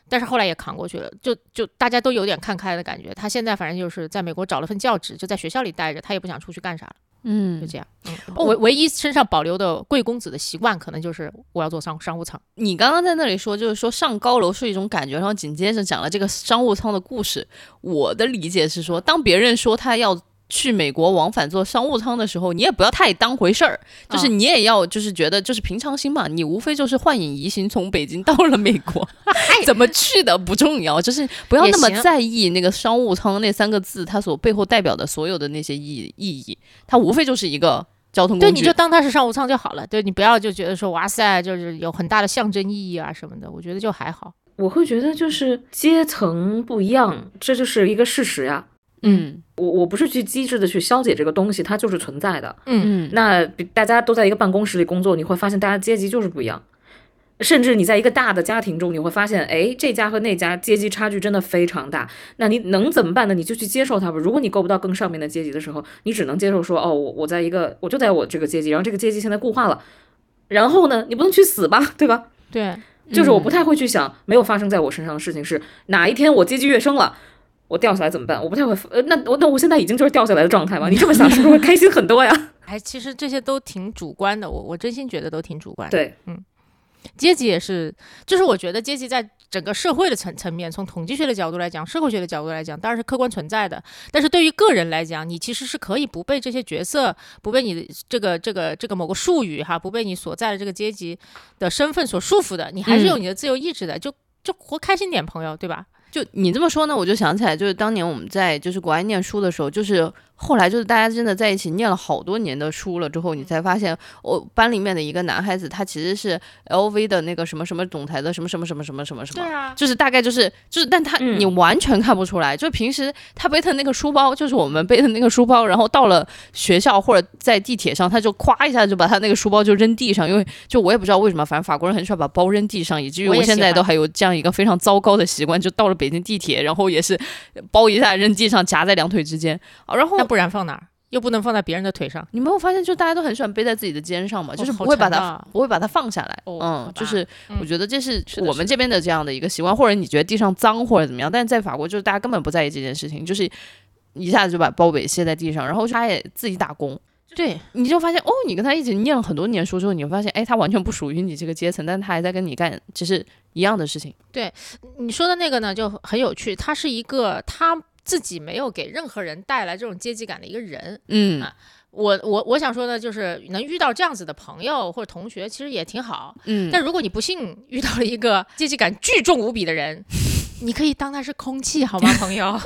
但是后来也扛过去了，就就大家都有点看开的感觉。他现在反正就是在美国找了份教职，就在学校里待着，他也不想出去干啥了。就嗯，这样。嗯，唯唯一身上保留的贵公子的习惯，可能就是我要坐商商务舱。你刚刚在那里说，就是说上高楼是一种感觉，然后紧接着讲了这个商务舱的故事。我的理解是说，当别人说他要去美国往返坐商务舱的时候，你也不要太当回事儿，就是嗯你也要就是觉得就是平常心嘛，你无非就是幻影移形从北京到了美国，怎么去的不重要，就是不要那么在意那个商务舱那三个字它所背后代表的所有的那些意意义，它无非就是一个交通对，工具对。你就当它是商务舱就好了。对你不要就觉得说哇塞，就是有很大的象征意义啊什么的，我觉得就还好。我会觉得就是阶层不一样，这就是一个事实呀。嗯我我不是去机智的去消解这个东西，它就是存在的。嗯，嗯，那比大家都在一个办公室里工作，你会发现大家阶级就是不一样。甚至你在一个大的家庭中，你会发现，哎，这家和那家阶级差距真的非常大。那你能怎么办呢？你就去接受它吧。如果你够不到更上面的阶级的时候，你只能接受说，哦，我我在一个，我就在我这个阶级，然后这个阶级现在固化了。然后呢，你不能去死吧，对吧？对，就是我不太会去想，没有发生在我身上的事情是哪一天我阶级跃升了，我掉下来怎么办？我不太会，呃，那我那我现在已经就是掉下来的状态嘛。你这么想是不是会开心很多呀？哎，其实这些都挺主观的，我我真心觉得都挺主观的。对，阶级也是，就是我觉得阶级在整个社会的层层面，从统计学的角度来讲，社会学的角度来讲，当然是客观存在的。但是对于个人来讲，你其实是可以不被这些角色，不被你的这个这个这个某个术语哈，不被你所在的这个阶级的身份所束缚的，你还是有你的自由意志的，就就活开心点，朋友，对吧？就你这么说呢，我就想起来，就是当年我们在就是国外念书的时候，就是后来就是大家真的在一起念了好多年的书了之后，你才发现，我班里面的一个男孩子，他其实是 LV 的那个什么什么总裁的什么什么什么什么什么什么。啊，就是大概就是就是，但他嗯。你完全看不出来，就平时他背的那个书包，就是我们背的那个书包，然后到了学校或者在地铁上，他就咵一下就把他那个书包就扔地上，因为就我也不知道为什么，反正法国人很喜欢把包扔地上，以至于我现在都还有这样一个非常糟糕的习惯，就到了北京地铁，然后也是包一下扔地上，夹在两腿之间啊，然后那不然放哪儿？又不能放在别人的腿上。你没有发现，就大家都很喜欢背在自己的肩上嘛，就是不会把它、不会把它放下来。哦，嗯就是嗯我觉得这是我们这边的这样的一个习惯，或者你觉得地上脏或者怎么样，但是在法国就是大家根本不在意这件事情，就是一下子就把包给卸在地上，然后他也自己打工。对，你就发现哦，你跟他一起念了很多年书之后，你会发现，哎，他完全不属于你这个阶层，但他还在跟你干其实一样的事情。对你说的那个呢，就很有趣。他是一个他自己没有给任何人带来这种阶级感的一个人。嗯啊我我我想说的就是，能遇到这样子的朋友或者同学，其实也挺好。嗯，但如果你不幸遇到了一个阶级感巨重无比的人，你可以当他是空气，好吗，朋友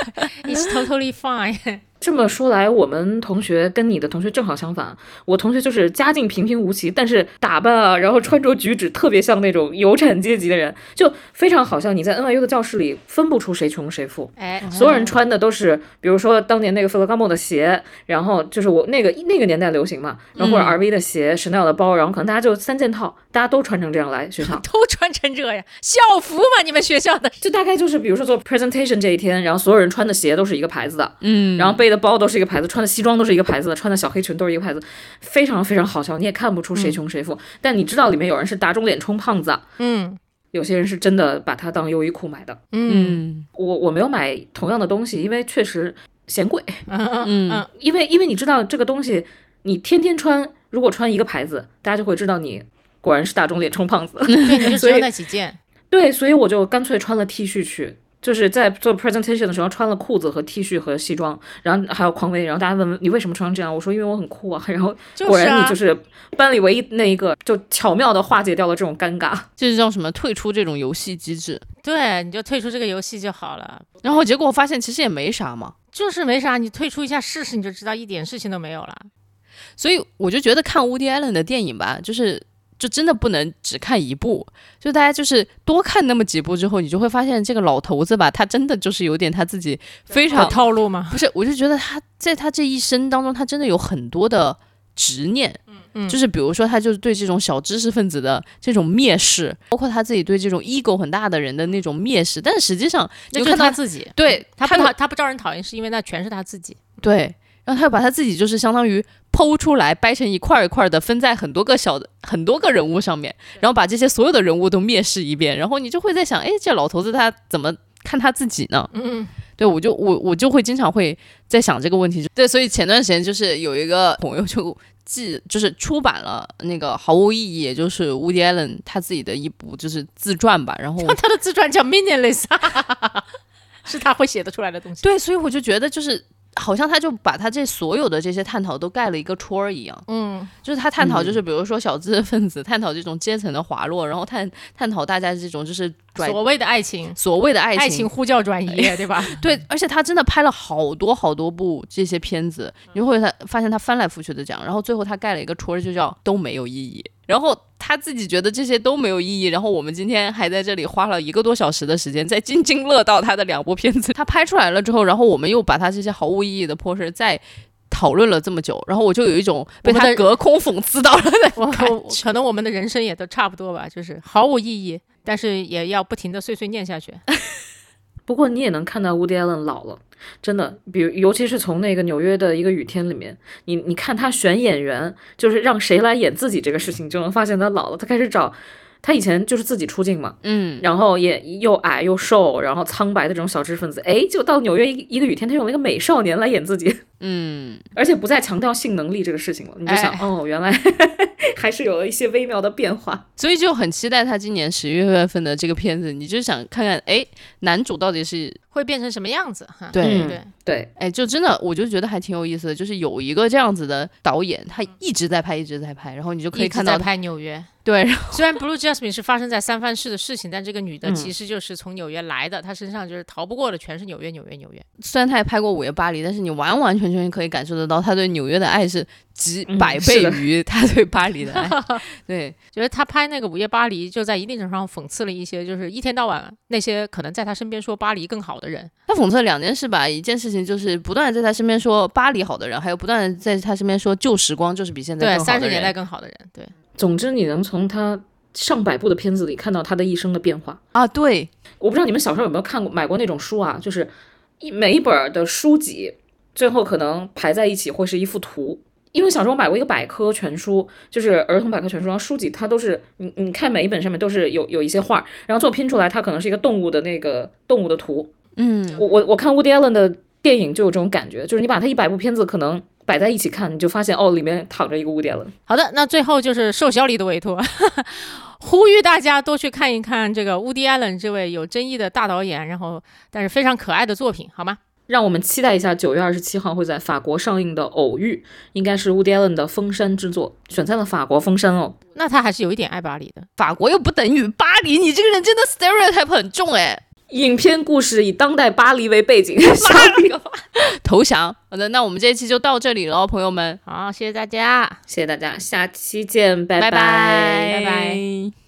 ？It's totally fine。这么说来，我们同学跟你的同学正好相反。我同学就是家境平平无奇，但是打扮啊，然后穿着举止特别像那种有产阶级的人，就非常好像。你在 NYU 的教室里分不出谁穷谁富，哎，所有人穿的都是，比如说当年那个 Ferragamo 的鞋，然后就是我那个那个年代流行嘛，然后或者 RV 的鞋、Chanel 的包，然后可能大家就三件套，大家都穿成这样来学校。都穿成这样，校服嘛，你们学校的。就大概就是，比如说做 presentation 这一天，然后所有人穿的鞋都是一个牌子的，嗯，然后背的包都是一个牌子，穿的西装都是一个牌子的，穿的小黑裙都是一个牌子，非常非常好笑。你也看不出谁穷谁富，但你知道里面有人是打肿脸充胖子，嗯有些人是真的把它当优衣库买的。嗯嗯我我没有买同样的东西，因为确实嫌贵。嗯嗯因为因为你知道这个东西，你天天穿，如果穿一个牌子，大家就会知道你果然是打肿脸充胖子。对，你就 只有那几件。对，所以我就干脆穿了 T 恤去，就是在做 presentation 的时候穿了裤子和 T 恤和西装，然后还有匡威，然后大家问你为什么穿成这样，我说因为我很酷啊，然后就是果然啊你就是班里唯一那一个，就巧妙的化解掉了这种尴尬。这是叫什么？退出这种游戏机制。对，你就退出这个游戏就好了。然后结果我发现其实也没啥嘛，就是没啥，你退出一下试试，你就知道一点事情都没有了。所以我就觉得看 Woody Allen 的电影吧，就是就真的不能只看一部，就大家就是多看那么几部之后，你就会发现这个老头子吧，他真的就是有点他自己非常套路吗？不是，我就觉得他在他这一生当中，他真的有很多的执念，嗯就是比如说他就是对这种小知识分子的这种蔑视，包括他自己对这种 ego 很大的人的那种蔑视，但实际上那就看到他自己。对他不讨他不招人讨厌，是因为那全是他自己。对，然后他又把他自己就是相当于剖出来，掰成一块儿一块儿的，分在很多个小的很多个人物上面，然后把这些所有的人物都蔑视一遍，然后你就会在想，哎，这老头子他怎么看他自己呢？嗯对我就我我就会经常会在想这个问题。对，所以前段时间就是有一个朋友就记就是出版了那个毫无意义，也就是 Woody Allen 他自己的一部就是自传吧，然后嗯，他的自传叫 Meaningless，是他会写得出来的东西。对，所以我就觉得就是。好像他就把他这所有的这些探讨都盖了一个戳儿一样，嗯，就是他探讨就是比如说小知识分子，探讨这种阶层的滑落，然后探探讨大家这种就是转所谓的爱情，所谓的爱情，爱情呼叫转移，对吧？对，而且他真的拍了好多好多部这些片子，你会他发现他翻来覆去的讲，然后最后他盖了一个戳儿，就叫都没有意义。然后他自己觉得这些都没有意义，然后我们今天还在这里花了一个多小时的时间在津津乐道他的两部片子，他拍出来了之后，然后我们又把他这些毫无意义的破事再讨论了这么久，然后我就有一种被他隔空讽刺到了的感觉。可能我们的人生也都差不多吧，就是毫无意义，但是也要不停的碎碎念下去。不过你也能看到 Woody Allen 老了，真的，比如尤其是从那个纽约的一个雨天里面，你你看他选演员，就是让谁来演自己这个事情，就能发现他老了。他开始找，他以前就是自己出镜嘛，嗯，然后也又矮又瘦，然后苍白的这种小知识分子，哎，就到纽约一一个雨天，他用了一个美少年来演自己，嗯，而且不再强调性能力这个事情了，你就想，哎 哦，原来还是有了一些微妙的变化。所以就很期待他今年十一月份的这个片子，你就想看看，哎，男主到底是会变成什么样子？哈，对嗯对，对，哎，就真的，我就觉得还挺有意思的，就是有一个这样子的导演，他一直在拍，一直在拍，然后你就可以看到他，拍纽约。对，虽然 Blue Jasmine 是发生在三藩市的事情，但这个女的嗯其实就是从纽约来的，她身上就是逃不过的全是纽约，纽约，纽约。虽然她也拍过《午夜巴黎》，但是你完完全全可以感受得到她对纽约的爱是几嗯百倍于她对巴黎的爱，对，觉得她拍那个《午夜巴黎》，就在一定程度上讽刺了一些，就是一天到晚那些可能在她身边说巴黎更好的人。她讽刺了两件事吧，一件事情就是不断的在她身边说巴黎好的人，还有不断的在她身边说旧时光就是比现在对，更好的三十年代更好的人。对，总之你能从他上百部的片子里看到他的一生的变化。啊，对，我不知道你们小时候有没有看过买过那种书啊，就是一每一本儿的书籍最后可能排在一起会是一幅图。因为小时候我买过一个百科全书，就是儿童百科全书，然后书籍它都是你你看每一本上面都是有有一些画，然后最后拼出来它可能是一个动物的那个动物的图。嗯，我我我看 Woody Allen 的电影就有这种感觉，就是你把他一百部片子可能摆在一起看，你就发现哦里面躺着一个 Woody Allen。好的，那最后就是受小李的委托，呼吁大家多去看一看这个 Woody Allen 这位有争议的大导演，然后但是非常可爱的作品，好吗？让我们期待一下九月二十七号会在法国上映的《偶遇》，应该是 Woody Allen 的封山之作，选在了法国封山哦。那他还是有一点爱巴黎的。法国又不等于巴黎，你这个人真的 stereotype 很重哎。影片故事以当代巴黎为背景，下一个投降。好的，那我们这一期就到这里了，朋友们。好，谢谢大家。谢谢大家，下期见，拜拜拜